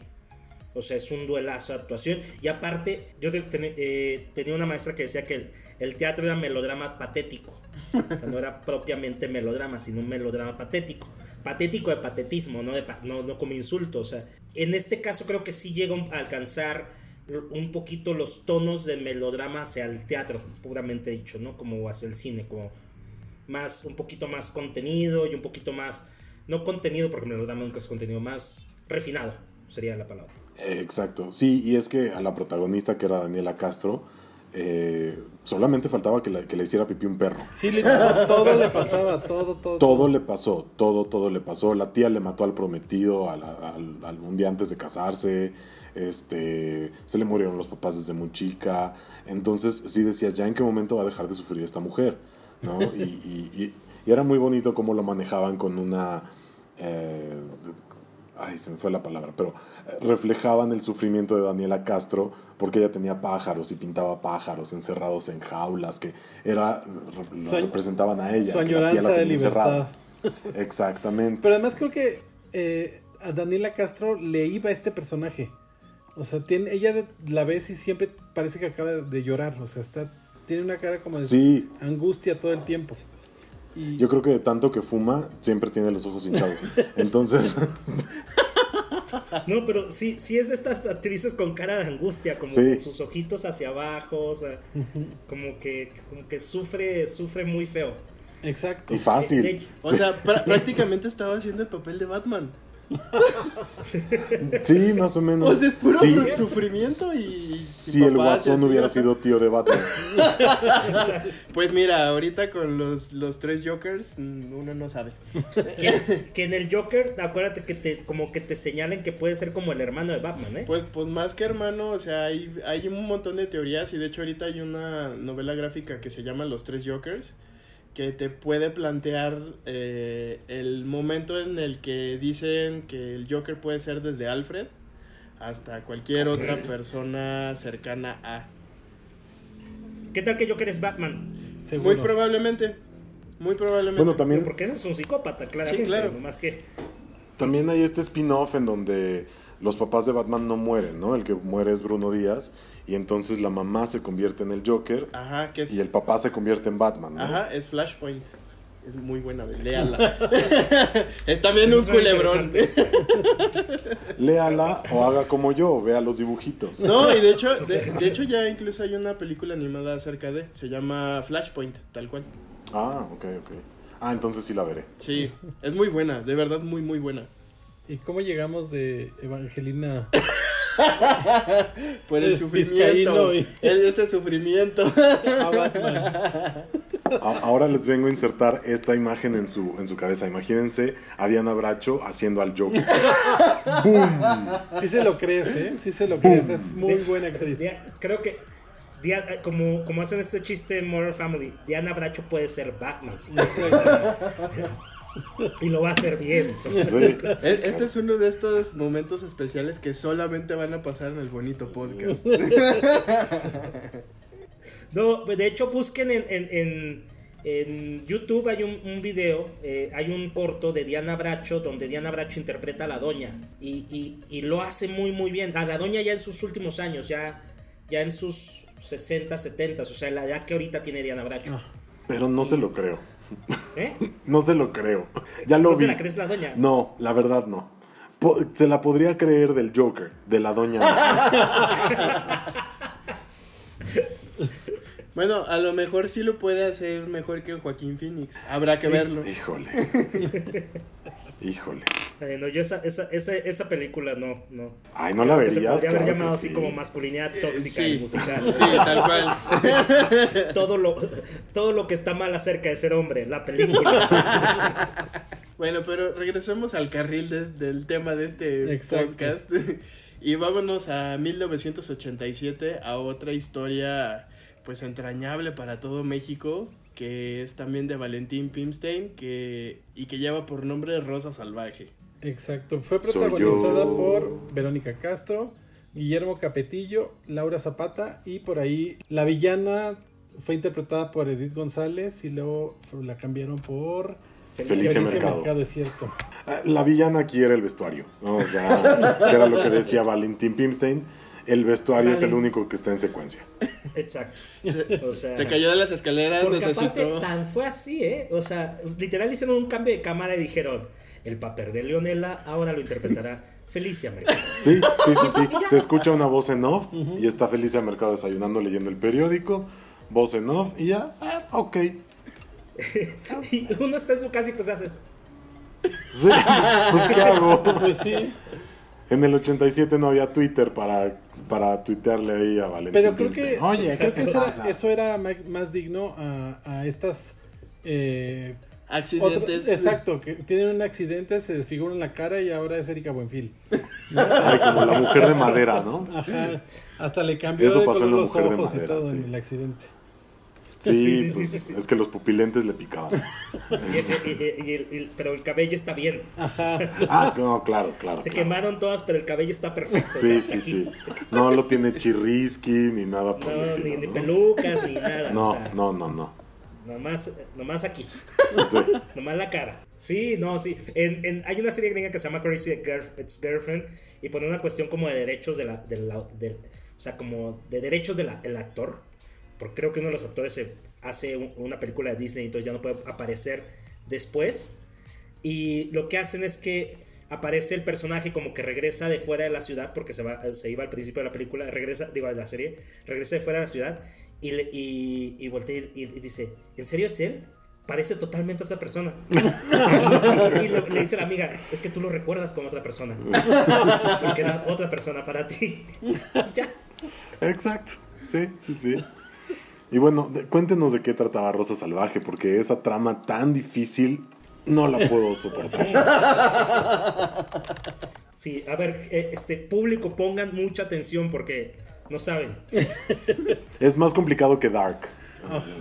O sea, es un duelazo de actuación. Y aparte, yo te- ten- eh, tenía una maestra que decía que el, teatro era melodrama patético. O sea, no era propiamente melodrama, sino un melodrama patético. Patético de patetismo, no, de no, no como insulto. O sea, en este caso creo que sí llega a alcanzar un poquito los tonos del melodrama hacia el teatro, puramente dicho, ¿no? Como hacia el cine, como más, un poquito más contenido y un poquito más, no contenido porque melodrama nunca es contenido, más refinado. sería la palabra. Eh, Exacto, sí, y es que a la protagonista, que era Daniela Castro, eh, solamente faltaba que, le hiciera pipí un perro. Sí, le- todo, todo le pasaba, todo, todo. Todo le pasó, todo, todo le pasó. La tía le mató al prometido al, al- un día antes de casarse. Este, se le murieron los papás desde muy chica. Entonces, sí decías, ¿ya en qué momento va a dejar de sufrir esta mujer? ¿No? Y, y- y- y era muy bonito cómo lo manejaban con una. eh, ay, se me fue la palabra, pero eh, reflejaban el sufrimiento de Daniela Castro porque ella tenía pájaros y pintaba pájaros encerrados en jaulas que era lo Su representaban a ella. Su que la tía tenía encerrada. Exactamente. Pero además creo que eh, a Daniela Castro le iba este personaje. O sea, tiene, ella de- la ves y siempre parece que acaba de llorar. O sea, está, tiene una cara como de Sí, angustia todo el tiempo. Y yo creo que de tanto que fuma, siempre tiene los ojos hinchados. Entonces, No, pero sí, sí es de estas actrices con cara de angustia, como Sí. con sus ojitos hacia abajo, o sea, como que, como que sufre, sufre muy feo. exacto. y fácil. De- O sea, prá- prácticamente estaba haciendo el papel de Batman. Sí, más o menos. O sea, es puro Sí, su- sufrimiento y. si el guasón hubiera sido tío de Batman. Pues mira, ahorita con los, los tres Jokers, mm, uno no sabe. que, que en el Joker, acuérdate que te, como que te señalen que puede ser como el hermano de Batman, ¿eh? Pues, pues más que hermano, o sea, hay, hay un montón de teorías y de hecho ahorita hay una novela gráfica que se llama Los Tres Jokers que te puede plantear eh, el momento en el que dicen que el Joker puede ser desde Alfred hasta cualquier otra persona cercana a. ¿Qué tal que Joker es Batman? seguro. Muy probablemente, muy probablemente. Bueno, también, Porque ese es un psicópata, claramente. Sí, claro. Nomás que también hay este spin-off en donde los papás de Batman no mueren, ¿no? El que muere es Bruno Díaz. Y entonces la mamá se convierte en el Joker Ajá, que es. y el papá se convierte en Batman, ¿no? Ajá, es Flashpoint. Es muy buena, léala. es también un culebrón. Léala o haga como yo, vea los dibujitos. No, y de hecho, de, de hecho ya incluso hay una película animada acerca de, se llama Flashpoint, tal cual. Ah, ok, ok. Ah, entonces sí la veré. Sí, es muy buena, de verdad muy muy buena. ¿Y cómo llegamos de Evangelina? Por el Es sufrimiento, y- el- ese sufrimiento. a Batman? Ahora les vengo a insertar esta imagen en su, en su cabeza. Imagínense a Diana Bracho haciendo al Joker. Sí se lo crees, ¿eh? Sí se lo crees. Es muy buena actriz. Creo que Dia- como, como hacen este chiste en Modern Family, Diana Bracho puede ser Batman. sí. y lo va a hacer bien. Sí. E- Este es uno de estos momentos especiales que solamente van a pasar en el bonito podcast. No, de hecho busquen en, en, en- en YouTube hay un, un video, eh, hay un corto de Diana Bracho donde Diana Bracho interpreta a la doña y, y- y lo hace muy muy bien. A la doña ya en sus últimos años, ya, ya en sus 60, 70, o sea, la edad que ahorita tiene Diana Bracho. Pero no se lo creo. ¿Eh? No se lo creo. Ya lo ¿No se vi. la crees la doña? No, la verdad no. Po- se la podría creer del Joker, de la doña. Bueno, a lo mejor sí lo puede hacer mejor que Joaquín Phoenix. Habrá que verlo. Híjole. Híjole. Eh, no, yo esa, esa, esa, esa película no, no. Ay, no la que Se verías. podría haber Claro que llamado así sí. como masculinidad tóxica sí. y musical. Sí, tal cual. todo lo todo lo que está mal acerca de ser hombre, la película. Bueno, pero regresemos al carril des- del tema de este Exacto. podcast. y vámonos a 1987, a otra historia pues entrañable para todo México, que es también de Valentín Pimstein que, y que lleva por nombre Rosa Salvaje. Exacto. Fue protagonizada por Verónica Castro, Guillermo Capetillo, Laura Zapata y por ahí la villana fue interpretada por Edith González y luego la cambiaron por Felicia Mercado. es cierto. Ah, La villana aquí era el vestuario. ¿no? O sea, que era lo que decía Valentín Pimstein. El vestuario es el único que está en secuencia. Exacto. O sea, Se cayó de las escaleras, porque necesitó... aparte tan fue así, ¿eh? O sea, literal hicieron un cambio de cámara y dijeron, el papel de Leonela ahora lo interpretará Felicia Mercado. Sí, sí, sí, sí. Se escucha una voz en off y está Felicia Mercado desayunando leyendo el periódico. Voz en off y ya, ah, ok. y uno está en su casa y pues haces. Sí, pues ¿qué hago? Pues sí. En el 87 no había Twitter para, para tuitearle ahí a Valentín. Pero creo que, Oye, creo ¿qué que eso, era, eso era ma- más digno a, a estas... eh, Accidentes. exacto, que tienen un accidente, se desfiguran la cara y ahora es Erika Buenfil. Ay, como la mujer de madera, ¿no? Ajá, hasta le cambió Eso de pasó color en La los de ojos y todo sí. en el accidente. Sí, Sí, sí, pues, sí, sí, sí. es que los pupilentes le picaban. Y- y- y- y el- y- pero el cabello está bien. Ajá. Ah, no, claro, claro. Se claro. quemaron todas, pero el cabello está perfecto. o Sí, sea, sí, aquí- sí. No lo tiene chirrisqui ni nada por el No, estilo. ni, ni ¿no? pelucas, ni nada. No, o sea, no, no, no. Nomás, nomás aquí. Sí. Nomás la cara. Sí, no, sí. En, en- hay una serie gringa que se llama Crazy Girl- Ex Girlfriend y pone una cuestión como de derechos de la, de la- o sea, como de derechos del actor. Porque creo que uno de los actores se hace un- una película de Disney y entonces ya no puede aparecer después. Y lo que hacen es que aparece el personaje como que regresa de fuera de la ciudad porque se, va, se iba al principio de la película, regresa, digo, de la serie, regresa de fuera de la ciudad y, le- y, y voltea y, y dice, ¿en serio es él? Parece totalmente otra persona. y le, le dice la amiga, es que tú lo recuerdas como otra persona. Porque era otra persona para ti. ya. Exacto. Sí, sí, sí. Y bueno, de- cuéntenos de qué trataba Rosa Salvaje, porque esa trama tan difícil no la puedo soportar. Sí, a ver, eh, este público, pongan mucha atención porque no saben. Es más complicado que Dark.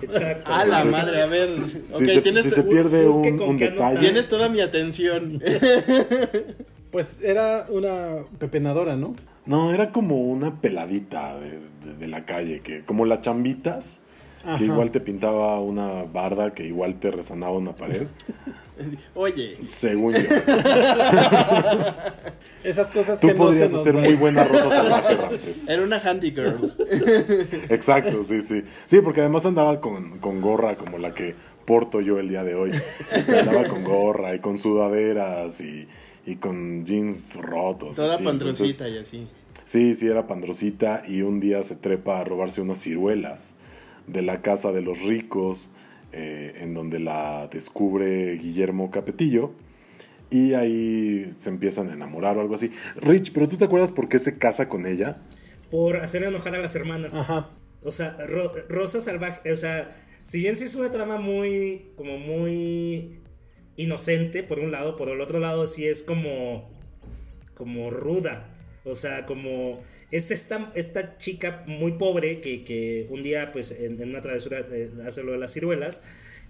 Exacto. A la madre, a ver. Si, tienes, si se pierde un, un detalle. tienes toda mi atención. Pues era una pepenadora, ¿no? No, era como una peladita de, de- de la calle, que como las chambitas, Ajá. que igual te pintaba una barda, que igual te resanaba una pared, Oye, según yo. Esas cosas Tú que no podrías se nos hacer muy buena Rosa Salvaje, Ramses. era una handy girl. Exacto, sí, sí. Sí, porque además andaba con, con gorra como la que porto yo el día de hoy. Andaba con gorra y con sudaderas y, y con jeans rotos. Toda así. Entonces, y así. Sí, sí, era pandrosita y un día se trepa a robarse unas ciruelas de la casa de los ricos, eh, en donde la descubre Guillermo Capetillo. Y ahí se empiezan a enamorar o algo así. Rich, pero ¿tú te acuerdas por qué se casa con ella? Por hacer enojar a las hermanas. Ajá. O sea, Ro- Rosa Salvaje, o sea, si bien sí es una trama muy, como muy inocente, por un lado, por el otro lado sí es como, como ruda. O sea, como es esta, esta chica muy pobre que, que un día, pues, en, en una travesura eh, hace lo de las ciruelas,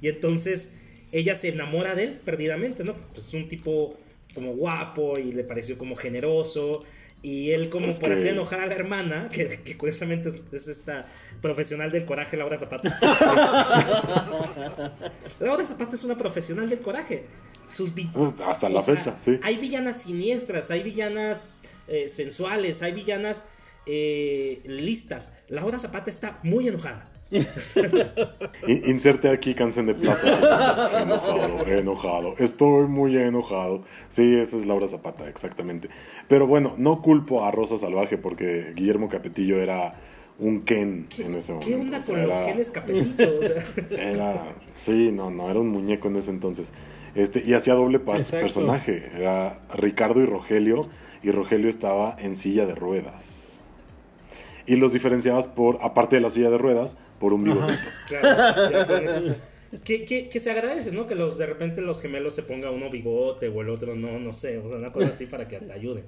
y entonces ella se enamora de él perdidamente, ¿no? Pues es un tipo como guapo y le pareció como generoso. Y él como Es por que- hacer enojar a la hermana, que, que curiosamente es, es esta profesional del coraje, Laura Zapata. Laura Zapata es una profesional del coraje. Sus vi- Pues, Hasta la o sea, fecha, sí. Hay villanas siniestras, hay villanas eh, sensuales, hay villanas eh, listas. Laura Zapata está muy enojada. In- Inserte aquí canción de plaza. enojado, enojado. Estoy muy enojado. Sí, esa es Laura Zapata, exactamente. Pero bueno, no culpo a Rosa Salvaje porque Guillermo Capetillo era un Ken ¿Qué, en ese momento. qué onda O sea, con los genes capetillo? O sea, Era, sí, no, no, era un muñeco en ese entonces. Este, y hacía doble Exacto. personaje. Era Ricardo y Rogelio, y Rogelio estaba en silla de ruedas. Y los diferenciabas por, aparte de la silla de ruedas, por un bigotito. claro. Que, que- que se agradece, ¿no? Que los, de repente los gemelos se ponga uno bigote o el otro no, no sé. O sea, una cosa así para que te ayuden.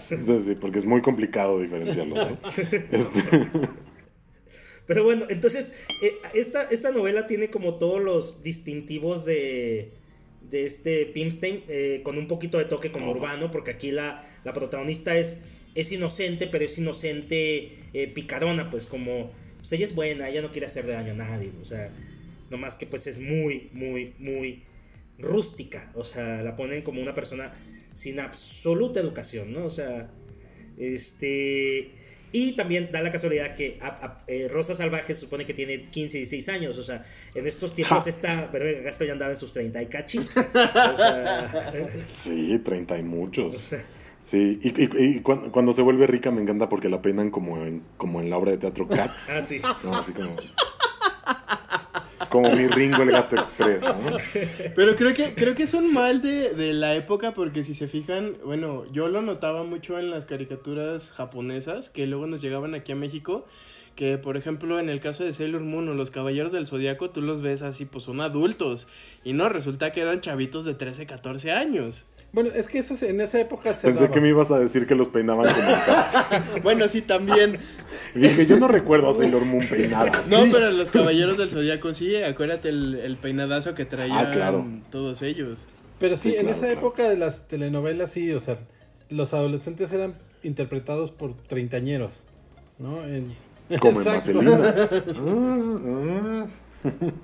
Sí, sí, porque es muy complicado diferenciarlos. ¿eh? Este, Pero bueno, entonces, eh, esta, esta novela tiene como todos los distintivos de, de este Pimstein, eh, con un poquito de toque como Todos. urbano, porque aquí la, la protagonista es, es inocente, pero es inocente eh, picarona, pues como, pues ella es buena, ella no quiere hacerle daño a nadie, o sea, nomás que pues es muy, muy, muy rústica, o sea, la ponen como una persona sin absoluta educación, ¿no? O sea, este... Y también da la casualidad que a- a- eh, Rosa Salvaje se supone que tiene 15 y 16 años. O sea, en estos tiempos Ja. está. Pero el gasto ya andaba en sus 30 y cachi. O sea, sí, 30 y o muchos. sea, Sí, y, y- y cuan- cuando, se vuelve rica me encanta porque la peinan como en, como en la obra de teatro Cats. ah, sí. No, así como... Como mi Ringo el Gato Express, ¿no? Pero creo que, creo que es un mal de, de la época porque si se fijan, bueno, yo lo notaba mucho en las caricaturas japonesas que luego nos llegaban aquí a México. Que por ejemplo en el caso de Sailor Moon o los Caballeros del Zodiaco, tú los ves así, pues son adultos. Y no, resulta que eran chavitos de 13, 14 años. Bueno, es que eso se- en esa época se Pensé daba. que me ibas a decir que los peinaban como. Bueno, sí, también. Y dije, yo no recuerdo a Sailor Moon peinada. No, Sí. pero los Caballeros del Zodiaco sí, acuérdate el, el peinadazo que traían Ah, claro. todos ellos. Pero sí, Sí, en esa claro. época de las telenovelas sí, o sea, los adolescentes eran interpretados por treintañeros, ¿no? En- Como en. Vaselina. Mm, mm.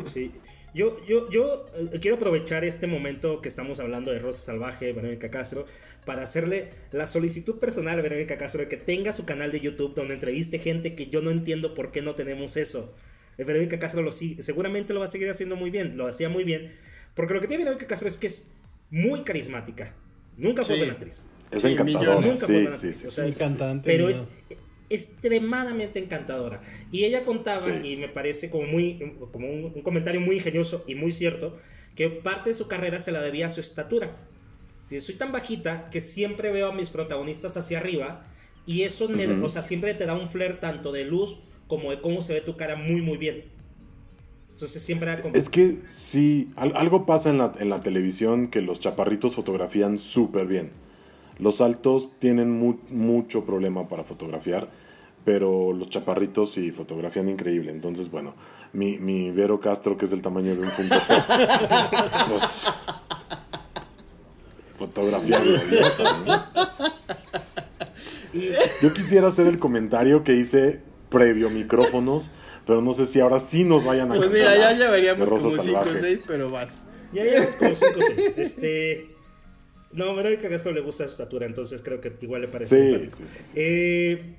Sí. Yo, yo, yo eh, quiero aprovechar este momento que estamos hablando de Rosa Salvaje, Verónica Castro, para hacerle la solicitud personal a Verónica Castro de que tenga su canal de YouTube donde entreviste gente que yo no entiendo por qué no tenemos eso. Eh, Verónica Castro lo sigue, seguramente lo va a seguir haciendo muy bien, lo hacía muy bien, porque lo que tiene Verónica Castro es que es muy carismática. Nunca fue Sí. buena actriz. Es Sí, encantadora. Nunca fue Sí, buena sí, actriz, sí, o sí, sea, sí. cantante. pero ¿no? es extremadamente encantadora. Y ella contaba, Sí. y me parece como, muy, como un, un comentario muy ingenioso y muy cierto, que parte de su carrera se la debía a su estatura. Dice, soy tan bajita que siempre veo a mis protagonistas hacia arriba y eso me, Ujú. o sea, siempre te da un flair tanto de luz como de cómo se ve tu cara muy, muy bien. Entonces siempre era como... Es que sí, al- algo pasa en la, en la televisión que los chaparritos fotografían súper bien. Los altos tienen mu- mucho problema para fotografiar, pero los chaparritos sí fotografían increíble. Entonces, bueno, mi, mi Vero Castro, que es del tamaño de un Pop, pues, fotografía gloriosa, ¿no? Yo quisiera hacer el comentario que hice previo micrófonos, pero no sé si ahora sí nos vayan a Pues mira, ya llevaríamos como 5 o Salvaje. 6, pero vas. Ya llevamos como 5 o 6. Este... No, a Verónica Castro le gusta su estatura, entonces creo que igual le parece Sí, simpático. sí, sí, sí. Eh,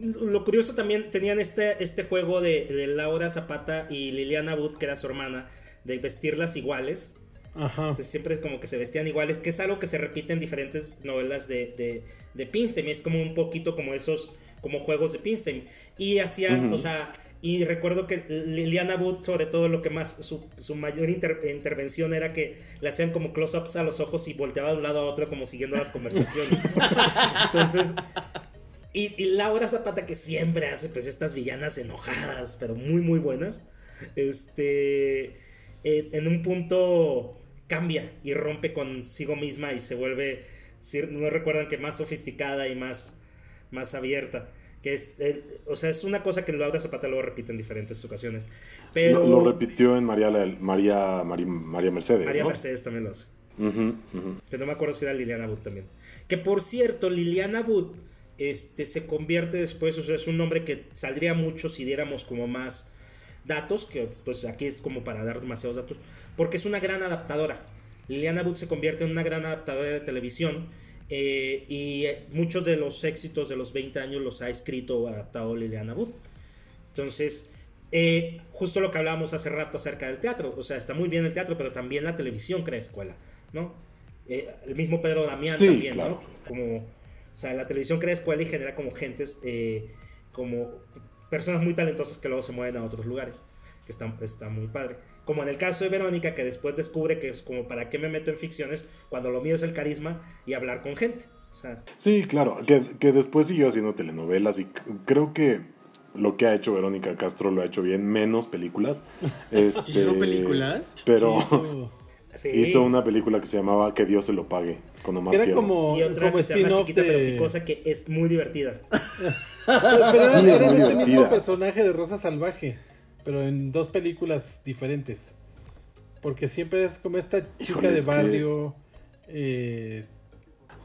lo curioso también, tenían este, este juego de, de Laura Zapata y Liliana Wood, que era su hermana, de vestirlas iguales. Ajá. Entonces siempre es como que se vestían iguales, que es algo que se repite en diferentes novelas de, de, de Pinstein. Es como un poquito como esos, como juegos de Pinstein. Y hacían, o sea, y recuerdo que Liliana Wood, sobre todo lo que más, su, su mayor inter- intervención era que le hacían como close-ups a los ojos y volteaba de un lado a otro como siguiendo las conversaciones. Entonces, y, y Laura Zapata que siempre hace pues estas villanas enojadas, pero muy muy buenas. Este, eh, en un punto cambia y rompe consigo misma y se vuelve, si no recuerdan que más sofisticada y más, más abierta. Que es, eh, o sea, es una cosa que Laura Zapata luego repite en diferentes ocasiones. Pero Lo, lo repitió en María, la- María, Mari- María Mercedes. María ¿no? Mercedes también lo hace. Que no me acuerdo si era Liliana Wood también. Que por cierto, Liliana Wood este, se convierte después, o sea, es un nombre que saldría mucho si diéramos como más datos, que pues aquí es como para dar demasiados datos, porque es una gran adaptadora. Liliana Wood se convierte en una gran adaptadora de televisión eh, y eh, muchos de los éxitos de los 20 años los ha escrito o adaptado Liliana Wood. Entonces, eh, justo lo que hablábamos hace rato acerca del teatro, o sea, está muy bien el teatro, pero también la televisión crea escuela, ¿no? Eh, el mismo Pedro Damián Sí, también, claro. ¿no? Como, o sea, la televisión crea escuela y genera como gentes, eh, como personas muy talentosas que luego se mueven a otros lugares, que está, está muy padre. Como en el caso de Verónica, que después descubre que es como, ¿para qué me meto en ficciones cuando lo mío es el carisma y hablar con gente? O sea, Sí, claro, que, que después siguió haciendo telenovelas y creo que lo que ha hecho Verónica Castro lo ha hecho bien, menos películas. Este, ¿Hizo películas? Pero Sí, sí. hizo una película que se llamaba Que Dios se lo pague, con Omar era Fierro. como, Y otra como que se llama spin-off Chiquita pero de... Picosa, que es muy divertida. Pero, pero Sí, era, era muy este mismo divertida. personaje de Rosa Salvaje, pero en dos películas diferentes. Porque siempre es como esta chica Híjole, de es que- barrio. eh,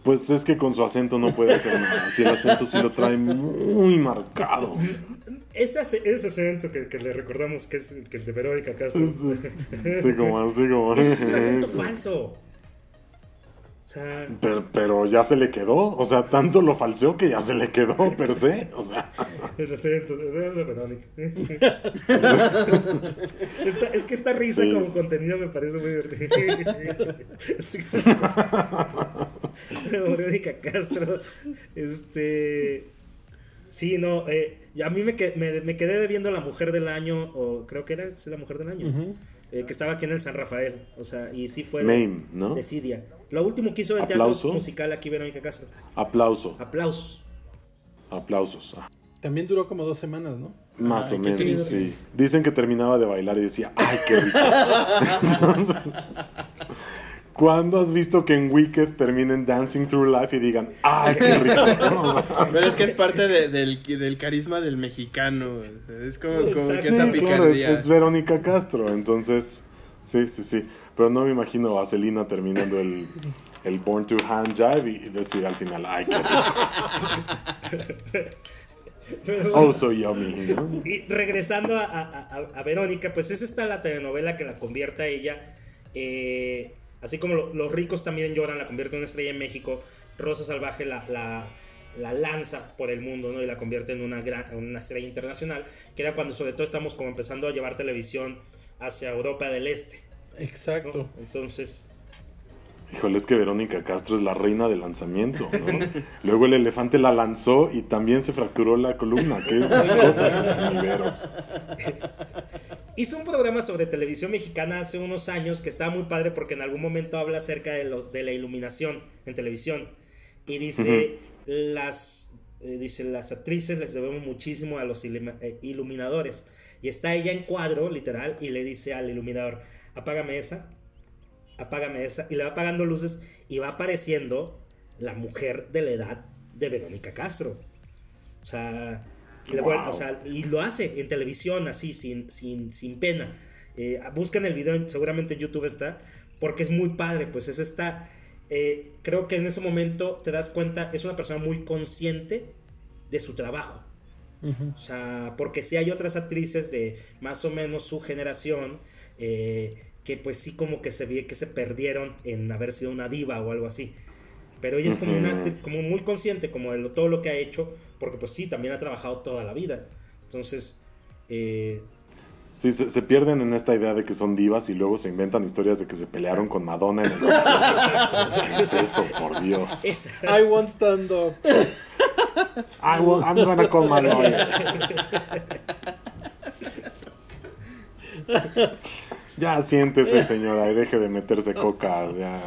Pues es que con su acento no puede hacer nada. Si el acento sí lo trae muy marcado. Ese, ese acento que, que le recordamos que es el, que el de Verónica Castro. Sí, como así, como. Ese es un acento falso. O sea, Pero, pero ya se le quedó. O sea, tanto lo falseó que ya se le quedó per se. O sea, el acento de Verónica. Esta- es que esta risa Sí, como sí, sí. contenido me parece muy como- Verónica Castro. Este. Sí, no, eh, a mí me, que- me, me quedé debiendo la mujer del año, o creo que era sí, la mujer del año, eh, que estaba aquí en el San Rafael. O sea, y sí fue de, Mame, ¿no? de Cidia. Lo último que hizo en Aplauso. teatro musical aquí Verónica Castro. Aplauso, Aplausos. aplausos. Ah, También duró como dos semanas, ¿no? Más o menos, seguido. sí. Dicen que terminaba de bailar y decía, ¡ay, qué rico! ¿Cuándo has visto que en Wicked terminen Dancing Through Life y digan, ¡ay, qué rico! Pero es que es parte de- del, del carisma del mexicano. Es como, como que Sí, esa picardía. claro, es, es Verónica Castro, entonces, sí, sí, sí. Pero no me imagino a Selena terminando el, el Born to Hand Jive y decir al final, ¡ay, qué rico! Bueno, Oh, so yummy, ¿no? Y regresando a, a- a- a Verónica, pues es esta la telenovela que la convierte a ella, eh, así como lo- los ricos también lloran, la convierte en una estrella en México, Rosa Salvaje la, la, la lanza por el mundo ¿no? y la convierte en una, gran, una estrella internacional, que era cuando sobre todo estamos como empezando a llevar televisión hacia Europa del Este. ¿no? Exacto. Entonces, Híjole, es que Verónica Castro es la reina del lanzamiento, ¿no? Luego el elefante la lanzó y también se fracturó la columna. Qué cosas. Hizo un programa sobre televisión mexicana hace unos años que estaba muy padre porque en algún momento habla acerca de, lo- de la iluminación en televisión. Y dice, las, eh, dice, las actrices les debemos muchísimo a los eh, iluminadores. Y está ella en cuadro, literal, y le dice al iluminador, apágame esa, apágame esa. Y le va apagando luces y va apareciendo la mujer de la edad de Verónica Castro. O sea, y, le Wow. pone- o sea, y lo hace en televisión así, sin, sin, sin pena. Eh, buscan el video, seguramente en YouTube está, porque es muy padre, pues es esta... eh, creo que en ese momento te das cuenta, es una persona muy consciente de su trabajo. O sea, porque sí hay otras actrices de más o menos su generación eh, que pues sí como que se ve que se perdieron en haber sido una diva o algo así. Pero ella es como, una, como muy consciente como de lo- todo lo que ha hecho, porque pues sí, también ha trabajado toda la vida. Entonces, eh, Sí, se, se pierden en esta idea de que son divas y luego se inventan historias de que se pelearon con Madonna en el ¿Qué es eso, por Dios? I won't stand up. I will- I'm gonna call my lawyer. Ya siéntese, señora, y deje de meterse coca. Ya.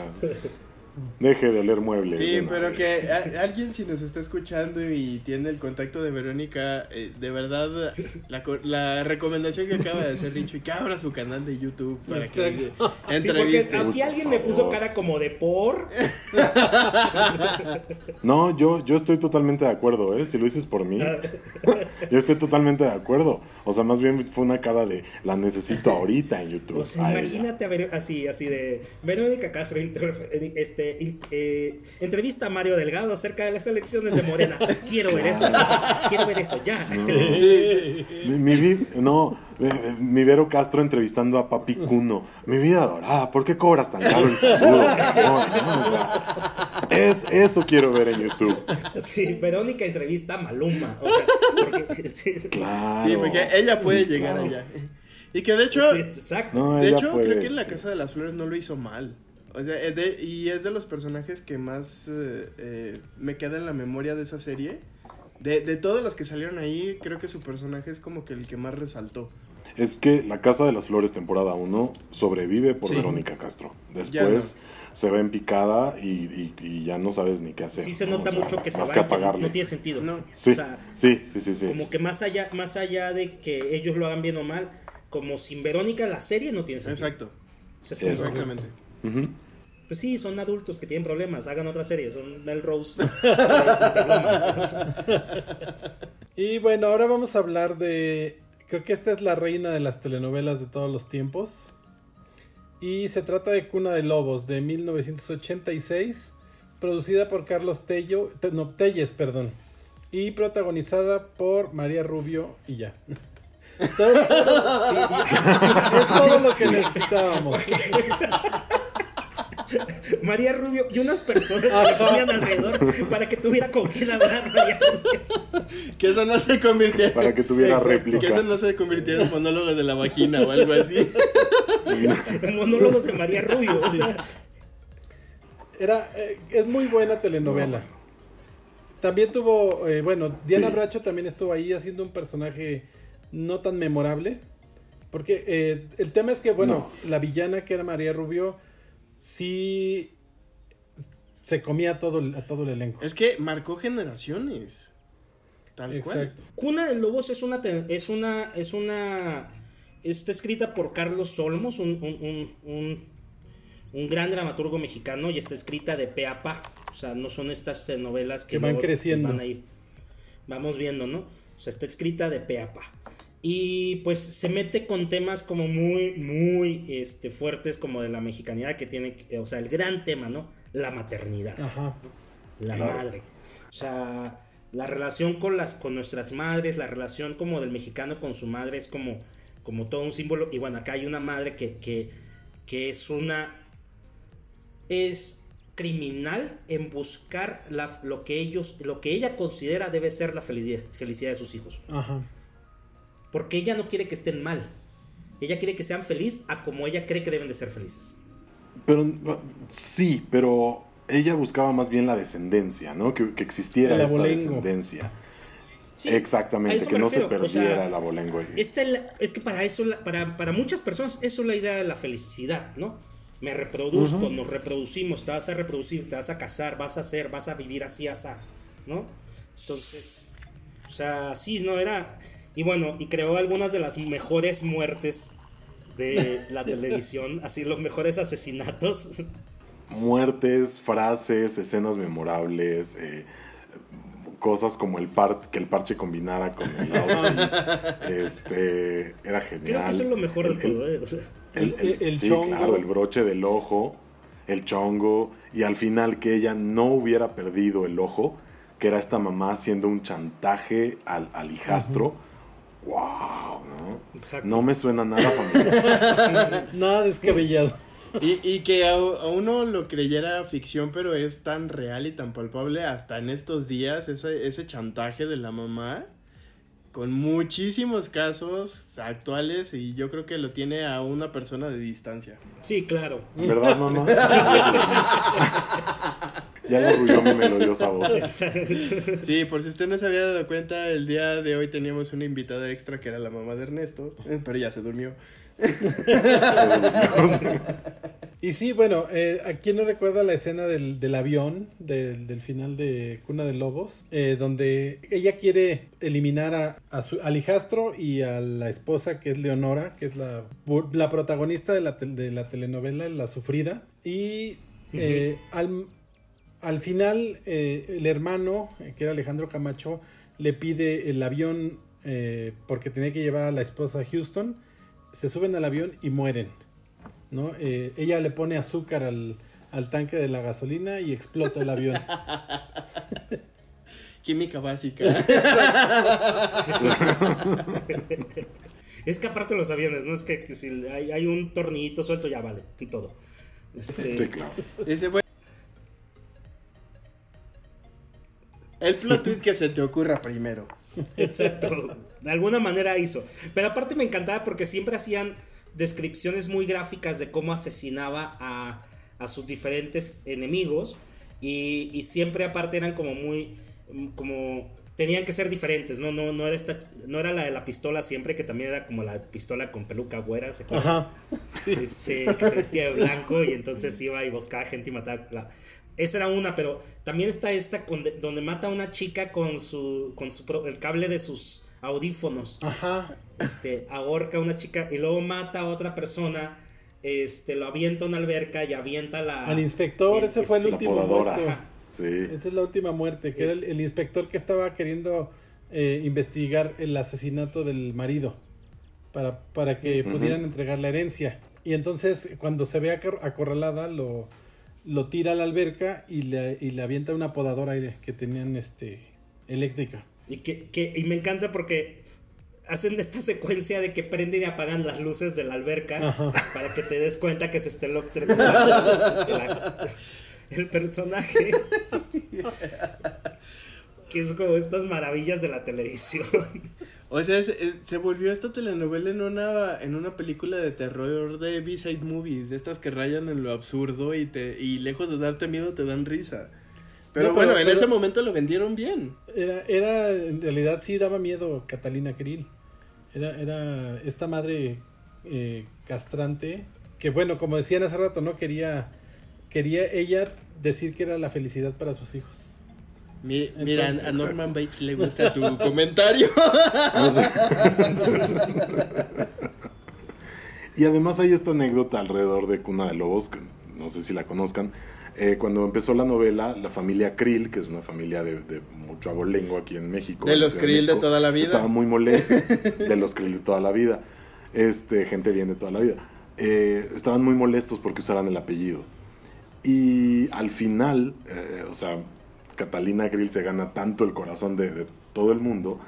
Deje de oler muebles. Sí, pero vez. que a- alguien si nos está escuchando y tiene el contacto de Verónica, eh, de verdad, la, la recomendación que acaba de hacer Richo y que abra su canal de YouTube para que sí, porque entreviste. aquí alguien me puso cara como de por. No, yo, yo estoy totalmente de acuerdo, ¿eh? Si lo dices por mí, yo estoy totalmente de acuerdo. O sea, más bien fue una cara de la necesito ahorita en YouTube. Sea, a ella. imagínate a ver así, así de Verónica Castro inter- este, in- eh, entrevista a Mario Delgado acerca de las elecciones de Morena. Quiero ver eso, quiero ver eso ya. Mi, mi no, eh, eh, mi Vero Castro entrevistando a Papi Cuno. Mi vida dorada, ¿por qué cobras tan caro el seguro? No, no, o sea, es, eso quiero ver en YouTube. Sí, Verónica entrevista a Maluma. O sea, porque, sí, Claro. Sí, porque ella puede Sí, llegar claro. allá. Y que de hecho, sí, exacto. No, de hecho puede, creo que en la sí. Casa de las Flores no lo hizo mal. O sea, es de- y es de los personajes que más eh, eh, me queda en la memoria de esa serie. De, de todos los que salieron ahí, creo que su personaje es como que el que más resaltó. Es que La Casa de las Flores, temporada 1, sobrevive por Sí. Verónica Castro. Después se ve en picada y, y- y ya no sabes ni qué hacer. Sí se ¿no? nota O sea, mucho que se Más va que y que no, apagarle. no tiene sentido. No. Sí, O sea, sí, sí, sí, sí. como que más allá, más allá de que ellos lo hagan bien o mal, como sin Verónica la serie no tiene sentido. Exacto, O sea, es Pues sí, son adultos que tienen problemas, hagan otra serie, son Melrose. Y bueno, ahora vamos a hablar de. Creo que esta es la reina de las telenovelas de todos los tiempos. Y se trata de Cuna de Lobos de 1986, producida por Carlos Tello, Te- no, Telles, perdón, y protagonizada por María Rubio y ya. Todo- es todo lo que necesitábamos. María Rubio y unas personas que Ajá. ponían alrededor para que tuviera con quién hablar María Rubio. Que eso no se convirtiera, Para que tuviera Exacto. réplica. que eso no se convirtiera en monólogos de la vagina o algo así. Monólogos de María Rubio. O sea, Era, eh, es muy buena telenovela. también tuvo, eh, bueno, Diana Sí. Bracho también estuvo ahí haciendo un personaje no tan memorable. Porque eh, el tema es que, bueno, la villana que era María Rubio, sí se comía a todo, el- a todo el elenco. Es que marcó generaciones. Tal cual. Exacto. Cuna de Lobos es una es una es una está escrita por Carlos Olmos, un, un, un, un- un gran dramaturgo mexicano y está escrita de pe a pa. O sea, no son estas novelas que, Que van luego creciendo. van ahí. Vamos viendo, ¿no? O sea, está escrita de pe a pa. Y pues se mete con temas como muy, muy este, fuertes como de la mexicanidad que tiene, que- o sea, el gran tema, ¿no? La maternidad Ajá. la Claro. madre. O sea, la relación con las con nuestras madres, la relación como del mexicano con su madre es como, como todo un símbolo. Y bueno, acá hay una madre que, que, que es una. es criminal en buscar la- lo que ellos. lo que ella considera debe ser la felicidad, felicidad de sus hijos. Ajá. Porque ella no quiere que estén mal. Ella quiere que sean felices a como ella cree que deben de ser felices. Pero sí, pero ella buscaba más bien la descendencia, ¿no? Que, que existiera El esta descendencia. Sí, Exactamente, que no se refiero, o sea, perdiera el abolengo. Esta es, la- es que para eso, para, para muchas personas, eso es la idea de la felicidad, ¿no? Me reproduzco, nos reproducimos, te vas a reproducir, te vas a casar, vas a hacer, vas a vivir así, así, ¿no? Entonces, o sea, sí, no era... Y bueno, y creó algunas de las mejores muertes de la televisión, así los mejores asesinatos. Muertes, frases, escenas memorables, eh, cosas como el par que el parche combinara con el outfit. este, era genial. Creo que eso es lo mejor de El- el- todo, ¿eh? O sea, El, el- El- el sí, chongo. claro, el broche del ojo, el chongo, y al final que ella no hubiera perdido el ojo, que era esta mamá haciendo un chantaje al, al hijastro. ¡Wow! ¿no? Exacto. No me suena nada familiar. Nada descabellado. Y, y que a, a uno lo creyera ficción, pero es tan real y tan palpable hasta en estos días, ese, ese chantaje de la mamá, con muchísimos casos actuales, y yo creo que lo tiene a una persona de distancia. Sí, claro. ¿Verdad, mamá? ya le arrulló mi melodiosa voz. Sí, por si usted no se había dado cuenta, el día de hoy teníamos una invitada extra que era la mamá de Ernesto, eh, pero ya se durmió. Y sí, bueno, eh, ¿a quién no recuerda la escena del, del avión, del, del final de Cuna de Lobos? Eh, donde ella quiere eliminar a, a su, al hijastro y a la esposa, que es Leonora, que es la, la protagonista de la, de la telenovela La Sufrida. Y eh, al, al final, eh, el hermano, eh, que era Alejandro Camacho, le pide el avión eh, porque tenía que llevar a la esposa a Houston. Se suben al avión y mueren. ¿no? Eh, ella le pone azúcar al, al tanque de la gasolina y explota el avión. Química básica. Es que aparte de los aviones, ¿no? Es que, que si hay, hay un tornillito suelto, ya vale, y todo. Este, Sí, claro. Ese fue... El plot tweet que se te ocurra primero. Exacto. De alguna manera hizo. Pero aparte me encantaba porque siempre hacían descripciones muy gráficas de cómo asesinaba a, a sus diferentes enemigos. Y, y siempre aparte eran como muy... como... Tenían que ser diferentes, ¿no? No, no, era esta, no era la de la pistola siempre, que también era como la pistola con peluca güera, ¿se? Ajá. Sí. este, que se vestía de blanco y entonces iba y buscaba gente y mataba. la- Esa era una, pero también está esta con- donde mata a una chica con su con su pro- el cable de sus audífonos. Ajá. Este, ahorca a una chica y luego mata a otra persona, este, lo avienta a una alberca y avienta la Al inspector, ese fue el La último muerto. Sí. Esa es la última muerte, que era el, el inspector que estaba queriendo eh, investigar el asesinato del marido para, para que pudieran entregar la herencia. Y entonces, cuando se ve acor- acorralada, lo, lo tira a la alberca y le, y le avienta una podadora que tenían este eléctrica. Y, que, que- y me encanta porque hacen esta secuencia de que prenden y apagan las luces de la alberca Ajá. para que te des cuenta que se está electrocutando el, el personaje. que es como estas maravillas de la televisión. O sea, se, se volvió esta telenovela en una, en una película de terror de B-side movies, de estas que rayan en lo absurdo y te y lejos de darte miedo te dan risa. Pero No, bueno, pero- en ese momento lo vendieron bien. Era, era, en realidad sí daba miedo Catalina Krill. Era, era esta madre eh, castrante que bueno, como decían hace rato, ¿no? Quería, quería ella decir que era la felicidad para sus hijos. Mi- mira, Entonces, a Norman Bates le gusta tu comentario. Y además hay esta anécdota alrededor de Cuna de Lobos, que no sé si la conozcan. Eh, cuando empezó la novela, la familia Krill, que es una familia de, de mucho abolengo aquí en México. De los Krill de toda la vida. Estaba muy molesto. de los Krill de toda la vida. Este, gente bien de toda la vida. Eh, estaban muy molestos porque usaran el apellido. Y al final, eh, o sea, Catalina Krill se gana tanto el corazón de, de todo el mundo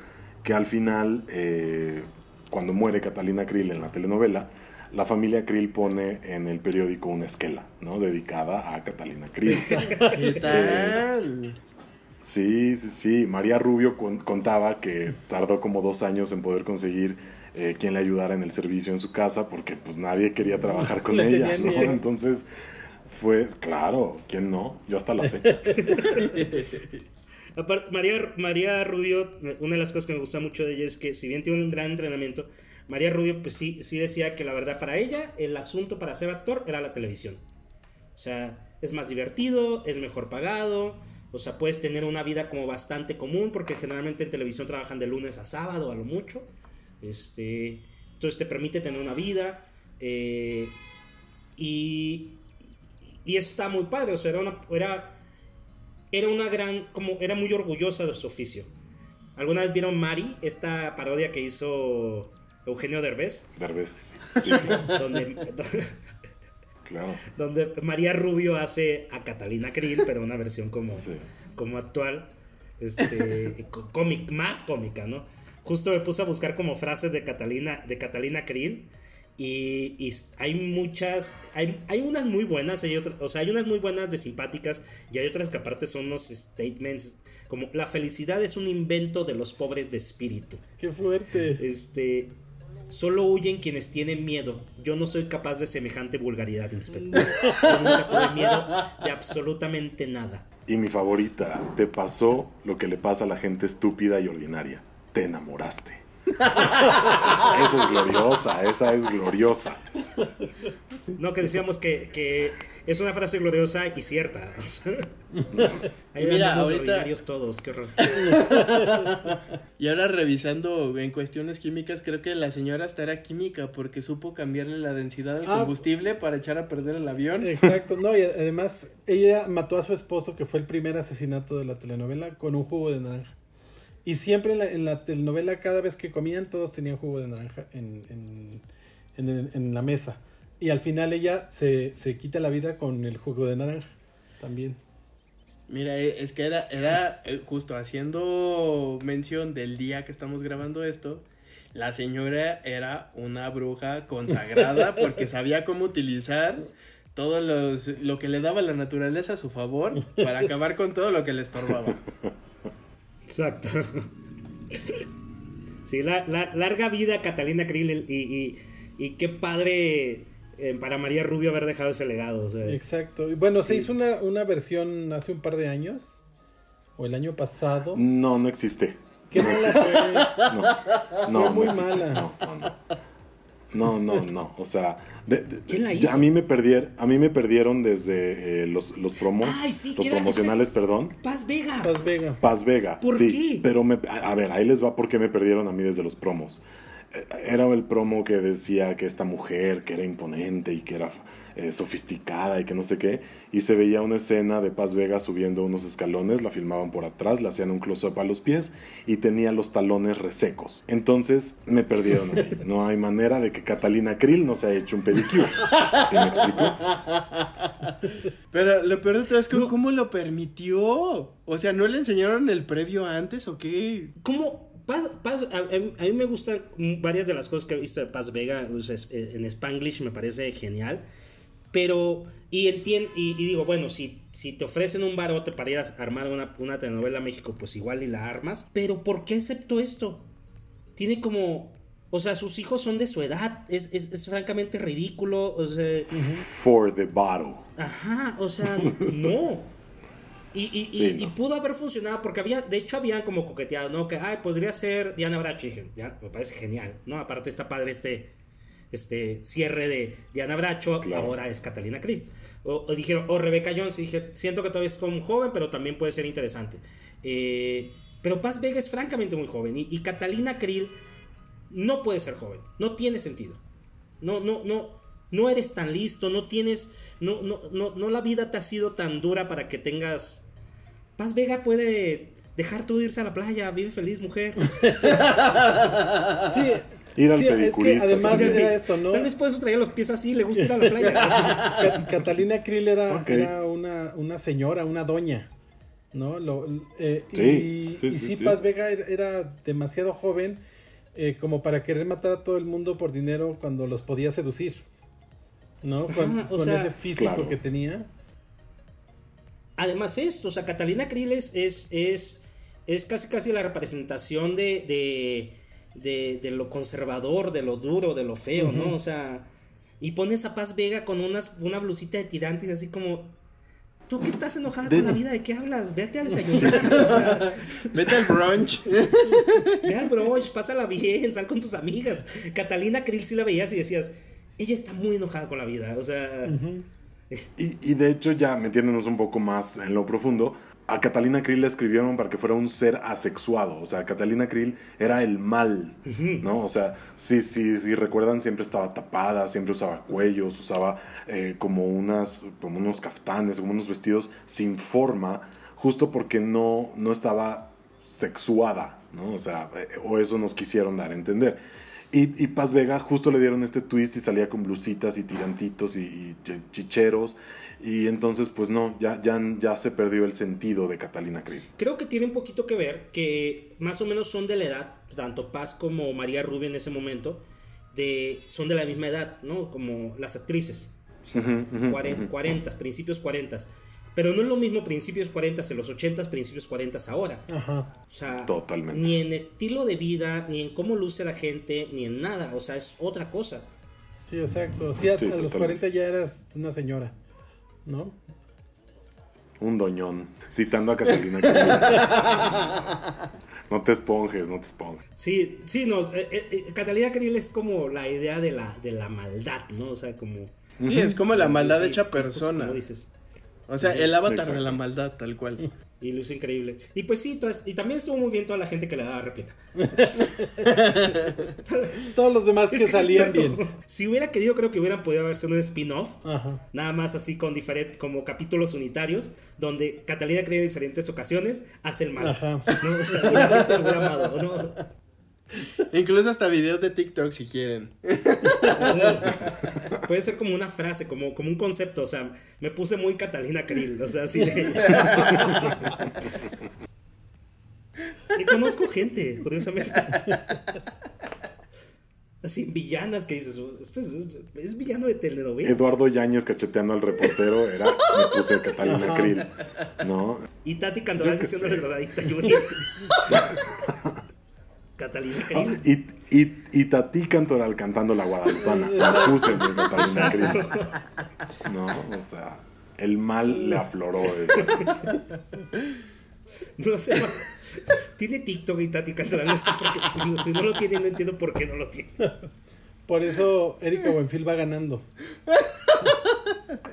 que al final, eh, cuando muere Catalina Krill en la telenovela, la familia Krill pone en el periódico una esquela, ¿no? Dedicada a Catalina Krill. ¿Qué tal? Sí, sí, sí. María Rubio con- contaba que tardó como dos años en poder conseguir eh, quien le ayudara en el servicio en su casa porque pues nadie quería trabajar con ella, ¿no? Entonces fue, claro, ¿quién no? Yo hasta la fecha. Aparte, María, María Rubio, una de las cosas que me gusta mucho de ella es que si bien tiene un gran entrenamiento, María Rubio pues sí, sí decía que la verdad para ella el asunto para ser actor era la televisión. O sea, es más divertido, es mejor pagado, o sea, puedes tener una vida como bastante común porque generalmente en televisión trabajan de lunes a sábado a lo mucho. Este, entonces te permite tener una vida eh, y, y eso está muy padre, o sea, era una... Era, era una gran, como era muy orgullosa de su oficio. ¿Alguna vez vieron Mari, esta parodia que hizo Eugenio Derbez? Derbez. Sí, claro. Donde, claro. donde María Rubio hace a Catalina Krill, pero una versión como, Sí. como actual, este, có- cómic, más cómica, ¿no? Justo me puse a buscar como frases de Catalina, de Catalina Krill y, y hay muchas, hay, hay unas muy buenas, hay otras, o sea, hay unas muy buenas de simpáticas y hay otras que aparte son unos statements como la felicidad es un invento de los pobres de espíritu. Qué fuerte. Este, solo huyen quienes tienen miedo. Yo no soy capaz de semejante vulgaridad, inspector. Yo nunca tuve miedo de absolutamente nada. Y mi favorita, te pasó lo que le pasa a la gente estúpida y ordinaria. Te enamoraste. Esa, esa es gloriosa, esa es gloriosa. No, que decíamos que, que es una frase gloriosa y cierta. Ahí Mira, ahorita- ordinarios todos, qué horror. Y ahora revisando en cuestiones químicas, creo que la señora hasta era química porque supo cambiarle la densidad del Ah. combustible para echar a perder el avión. Exacto, no, y además ella mató a su esposo, que fue el primer asesinato de la telenovela, con un jugo de naranja. Y siempre en la, en la telenovela, cada vez que comían, todos tenían jugo de naranja en, en, en la mesa. Y al final ella se, se quita la vida con el jugo de naranja también. Mira, eh, es que era, era eh, justo haciendo mención del día que estamos grabando esto. La señora era una bruja consagrada porque sabía cómo utilizar todo los, lo que le daba la naturaleza a su favor para acabar con todo lo que le estorbaba. Exacto. Sí, la, la- larga vida Catalina Krill y, y, y qué padre eh, para María Rubio haber dejado ese legado. o sea. Exacto. Y bueno, se hizo una, una versión hace un par de años, o el año pasado. No, no existe. ¿Qué mala fue? No, no, Fue muy no existe. mala. No, no, no. No, no, no. O sea, de- de- ¿Quién la ya hizo? A mí me perdieron, a mí me perdieron desde eh, los, los promos, Ay, sí, los promocionales, perdón. Paz Vega. Paz Vega. Paz Vega. ¿Por sí, qué? Pero me, a a ver, ahí les va porque me perdieron a mí desde los promos. Eh, Era el promo que decía que esta mujer, que era imponente y que era eh, sofisticada y que no sé qué, y se veía una escena de Paz Vega subiendo unos escalones, la filmaban por atrás, le hacían un close-up a los pies y tenía los talones resecos. Entonces me perdieron a mí. No hay manera de que Catalina Krill no se haya hecho un pedicure. ¿Sí me explico? Pero lo peor de todo es que No. cómo lo permitió. O sea, ¿no le enseñaron el previo antes o qué? ¿Cómo? Paz, Paz- a, a- mí me gustan varias de las cosas que he visto de Paz Vega eh, en Spanglish, me parece genial. Pero, y entiendo, y, y digo, bueno, si, si te ofrecen un barote para ir a armar una, una telenovela a México, pues igual y la armas. Pero ¿por qué aceptó esto? Tiene como, o sea, sus hijos son de su edad, es, es, es francamente ridículo, o sea, For the bottle. ajá, o sea, no. Y, y, Sí, y- y no. pudo haber funcionado porque había, de hecho habían como coqueteado, ¿no? Que, ay, podría ser Diana dije, ya, me parece genial, ¿no? Aparte está padre este, este cierre de Diana Bracho, Claro. ahora es Catalina Krill. O, o dijeron, o Rebeca Jones, y dije, siento que todavía es como joven, pero también puede ser interesante. Eh, pero Paz Vega es francamente muy joven y, y Catalina Krill no puede ser joven, no tiene sentido. No, no, no, no eres tan listo, no tienes, no, no, no, no la vida te ha sido tan dura para que tengas. Paz Vega puede dejar tú irse a la playa, vive feliz, mujer. Sí, Ir al sí, es que además era esto, ¿no? Tal vez puedes traer los pies así, le gusta ir a la playa. Ca- Catalina Krill era, era una, una señora, una doña, ¿no? Lo- eh, Sí, y, sí, y sí, sí, sí. Paz Vega era, era demasiado joven eh, como para querer matar a todo el mundo por dinero cuando los podía seducir, ¿no? Con, sea, ese físico Claro. que tenía. Además esto, o sea, Catalina Krill es, es, es, es casi casi la representación de, de, de, de lo conservador, de lo duro, de lo feo, ¿no? O sea, y pones a Paz Vega con unas, una blusita de tirantes así como... ¿Tú que estás enojada De- con la vida? ¿De qué hablas? Vete a desayunar. o sea, Vete al brunch. ve al brunch, pásala bien, sal con tus amigas. Catalina Krill sí la veías y decías, ella está muy enojada con la vida. O sea, Ujú. Y, y de hecho, ya metiéndonos un poco más en lo profundo, a Catalina Krill la escribieron para que fuera un ser asexuado. O sea, Catalina Krill era el mal, ¿no? O sea, sí, sí, sí, recuerdan, siempre estaba tapada, siempre usaba cuellos, usaba eh, como, unas, como unos caftanes, como unos vestidos sin forma, justo porque no, no estaba sexuada, ¿no? O sea, eh, o eso nos quisieron dar a entender. Y, y Paz Vega justo le dieron este twist y salía con blusitas y tirantitos y, y ch- chicheros. Y entonces, pues no, ya, ya, ya se perdió el sentido de Catalina Krill. creo que tiene un poquito que ver que más o menos son de la edad, tanto Paz como María Rubio en ese momento, de, son de la misma edad, ¿no? Como las actrices. 40, principios 40. Pero no es lo mismo principios 40 en los 80, principios 40 ahora. Ajá. O sea, Totalmente. ni en estilo de vida, ni en cómo luce la gente, ni en nada. O sea, es otra cosa. Sí, exacto. Sí, a, Sí, los totalmente. 40 ya eras una señora, ¿no? Un doñón. Citando a Catalina no te esponjes, no te esponjes. Sí, sí, no. eh, eh, eh, Catalina Krill es como la idea de la, de la maldad, ¿no? O sea, como. Sí, es como la maldad Sí, hecha pues, persona. como dices. O sea, el avatar Exacto. de la maldad, tal cual. Y luce increíble. Y pues sí, todas- y también estuvo muy bien toda la gente que le daba réplica. Todos los demás Es que salían bien. Si hubiera querido, creo que hubieran podido haberse un spin-off. Nada más así con diferentes, como capítulos unitarios, donde Catalina cree en diferentes ocasiones, hace el mal. Ajá. ¿no? O sea, Incluso hasta videos de TikTok si quieren. Puede ser como una frase, como, como un concepto. O sea, me puse muy Catalina Krill. O sea, así de. Y conozco gente, curiosamente. Así, villanas que dices, esto es, es villano de telenovela. Eduardo Yáñez cacheteando al reportero era, me puse Catalina. Krill, ¿no? Y Tati Cantoral diciéndole sé. drogadicta Yuri. Catalina Krill. Y, y, y Tati Cantoral cantando la guadalupana. La puse mi Catalina Krill. No, o sea, el mal le afloró eso. No sé. Tiene TikTok y Tati Cantoral. No sé por qué. Si no, si no lo tiene, no entiendo por qué no lo tiene. Por eso Erika Buenfil va ganando.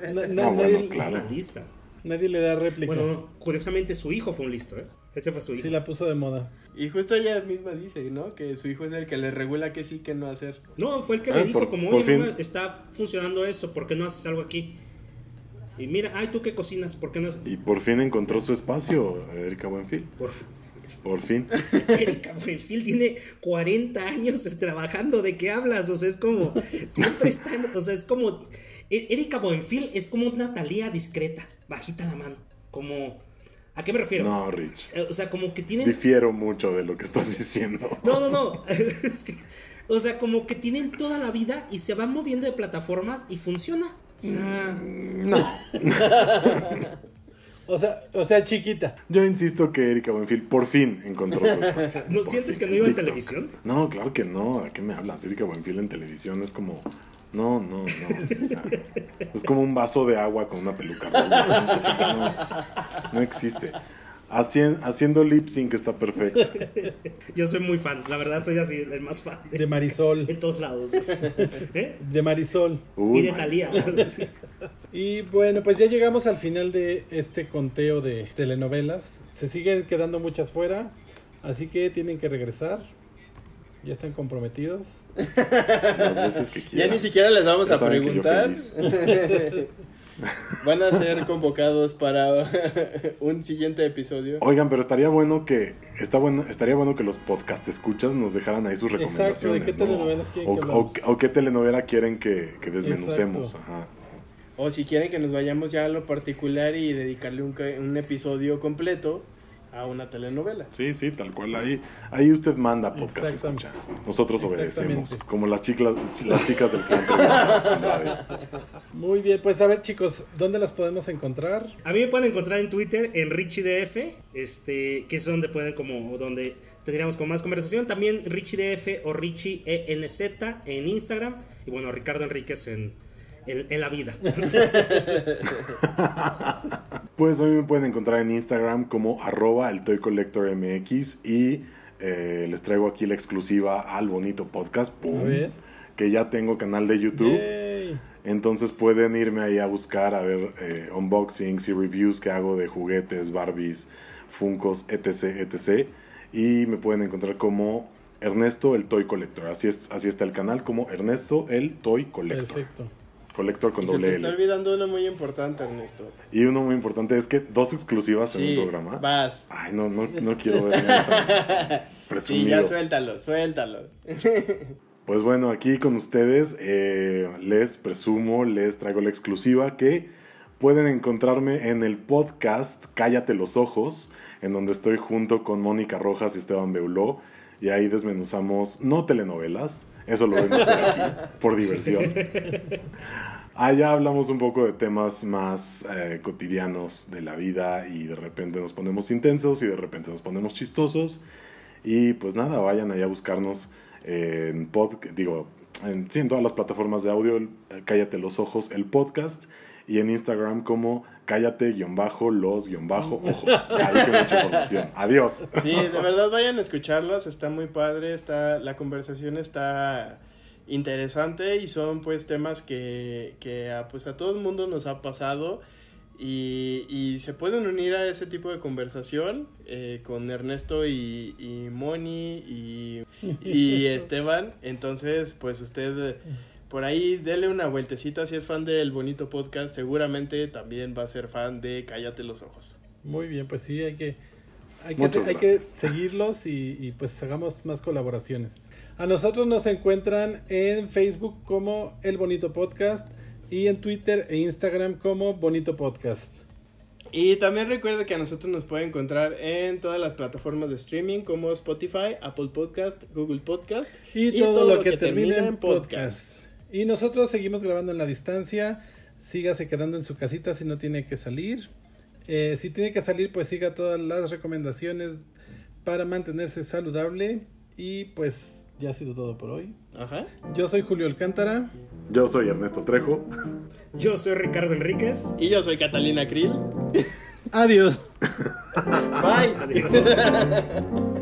Na- na- No, nadie, bueno, claro. Lista. Nadie le da réplica. Bueno, no, curiosamente su hijo fue un listo, ¿eh? Ese fue su hijo. Sí, la puso de moda. Y justo ella misma dice, ¿no? Que su hijo es el que le regula qué sí, qué no hacer. No, fue el que Ah, le dijo, por- como, por oye, mamá, está funcionando esto, ¿por qué no haces algo aquí? Y mira, ay, ¿tú qué cocinas? ¿Por qué no haces? Y por fin encontró su espacio, Erika Buenfil. Por fin. Por fin. Erika Buenfil tiene 40 años trabajando, ¿de qué hablas? O sea, es como, siempre está, en- o sea, es como, E- Erika Buenfil es como una Talía discreta, bajita la mano, como, ¿a qué me refiero? No, Rich. Eh, O sea, como que tienen Difiero mucho de lo que estás diciendo. No, no, no. Es que, o sea, como que tienen toda la vida y se van moviendo de plataformas y funciona. O sea, No. O sea, o sea, chiquita. Yo insisto que Erika Buenfil por fin encontró su espacio. ¿no Por sientes fin. que no iba en televisión? No, claro que no. ¿A qué me hablas? Erika Buenfil en televisión es como No, no, no. o sea, es como un vaso de agua con una peluca. no, no existe. Hacien- haciendo lip sync está perfecto. Yo soy muy fan, la verdad soy así, el más fan de, De Marisol. en todos lados. ¿Eh? De Marisol. Uy, y de Maris. Talía. Sí. Y bueno, pues ya llegamos al final de este conteo de telenovelas. Se siguen quedando muchas fuera, así que tienen que regresar. Ya están comprometidos. Las veces que Ya ni siquiera les vamos Ya a preguntar. Van a ser convocados para un siguiente episodio. Oigan, pero estaría bueno que está bueno, estaría bueno que los podcast escuchas nos dejaran ahí sus Exacto, ¿de recomendaciones. qué ¿no? telenovelas quieren o, que o- o qué telenovela quieren que, que desmenucemos. Exacto. Ajá. O si quieren que nos vayamos ya a lo particular y dedicarle un, ca- un episodio completo a una telenovela. Sí, sí, tal cual. Ahí, ahí usted manda podcast Exactamente. escucha. Nosotros obedecemos. Como las chicas, las chicas del clan. Muy bien, pues a ver chicos, ¿dónde las podemos encontrar? A mí me pueden encontrar en Twitter en RichieDF, este, que es donde pueden como donde tendríamos como más conversación. También RichieDF o RichieENZ en Instagram. Y bueno, Ricardo Enríquez en, en, en la vida. Pues a mí me pueden encontrar en Instagram como arroba el Toy Collector MX y eh, les traigo aquí la exclusiva al bonito podcast. Que ya tengo canal de YouTube. Yay. Entonces pueden irme ahí a buscar a ver eh, unboxings y reviews que hago de juguetes, Barbies, Funcos, etc, etc. Y me pueden encontrar como Ernesto el Toy Collector. Así, es, así está el canal, como Ernesto el Toy Collector. Perfecto. Collector con Y se te doble está L. olvidando uno muy importante, Ernesto. Y uno muy importante es que dos exclusivas en un programa. vas. Ay, no, no, no quiero ver nada. Sí, Presumido. ya suéltalo, suéltalo. Pues bueno, aquí con ustedes eh, les presumo, les traigo la exclusiva que pueden encontrarme en el podcast Cállate los Ojos, en donde estoy junto con Mónica Rojas y Esteban Beuló, y ahí desmenuzamos no telenovelas, eso lo ven hacer aquí, por diversión. Allá hablamos un poco de temas más eh, cotidianos de la vida y de repente nos ponemos intensos y de repente nos ponemos chistosos. Y pues nada, vayan allá a buscarnos en pod, digo, en, sí, en todas las plataformas de audio, eh, Cállate los Ojos, el podcast, y en Instagram como cállate-los-ojos. Ahí con mucha información. Adiós. Sí, de verdad vayan a escucharlos, está muy padre, está, la conversación está interesante y son pues temas que, que a, pues a todo el mundo nos ha pasado y, y se pueden unir a ese tipo de conversación eh, con Ernesto y, y Moni y, y Esteban, entonces pues usted... Por ahí dele una vueltecita si es fan del bonito podcast, seguramente también va a ser fan de Cállate los ojos. Muy bien, pues sí, hay que, hay que, hay que seguirlos y, y, pues hagamos más colaboraciones. A nosotros nos encuentran en Facebook como El Bonito Podcast y en Twitter e Instagram como Bonito Podcast. Y también recuerda que a nosotros nos puede encontrar en todas las plataformas de streaming como Spotify, Apple Podcast, Google Podcast Y, todo, lo que, termine en podcast. Y nosotros seguimos grabando en la distancia. Sígase quedando en su casita si no tiene que salir. Eh, si tiene que salir, pues siga todas las recomendaciones para mantenerse saludable. Y pues ya ha sido todo por hoy. Ajá. Yo soy Julio Alcántara. Yo soy Ernesto Trejo. Yo soy Ricardo Enríquez. Y yo soy Catalina Krill. Adiós. Bye. Adiós.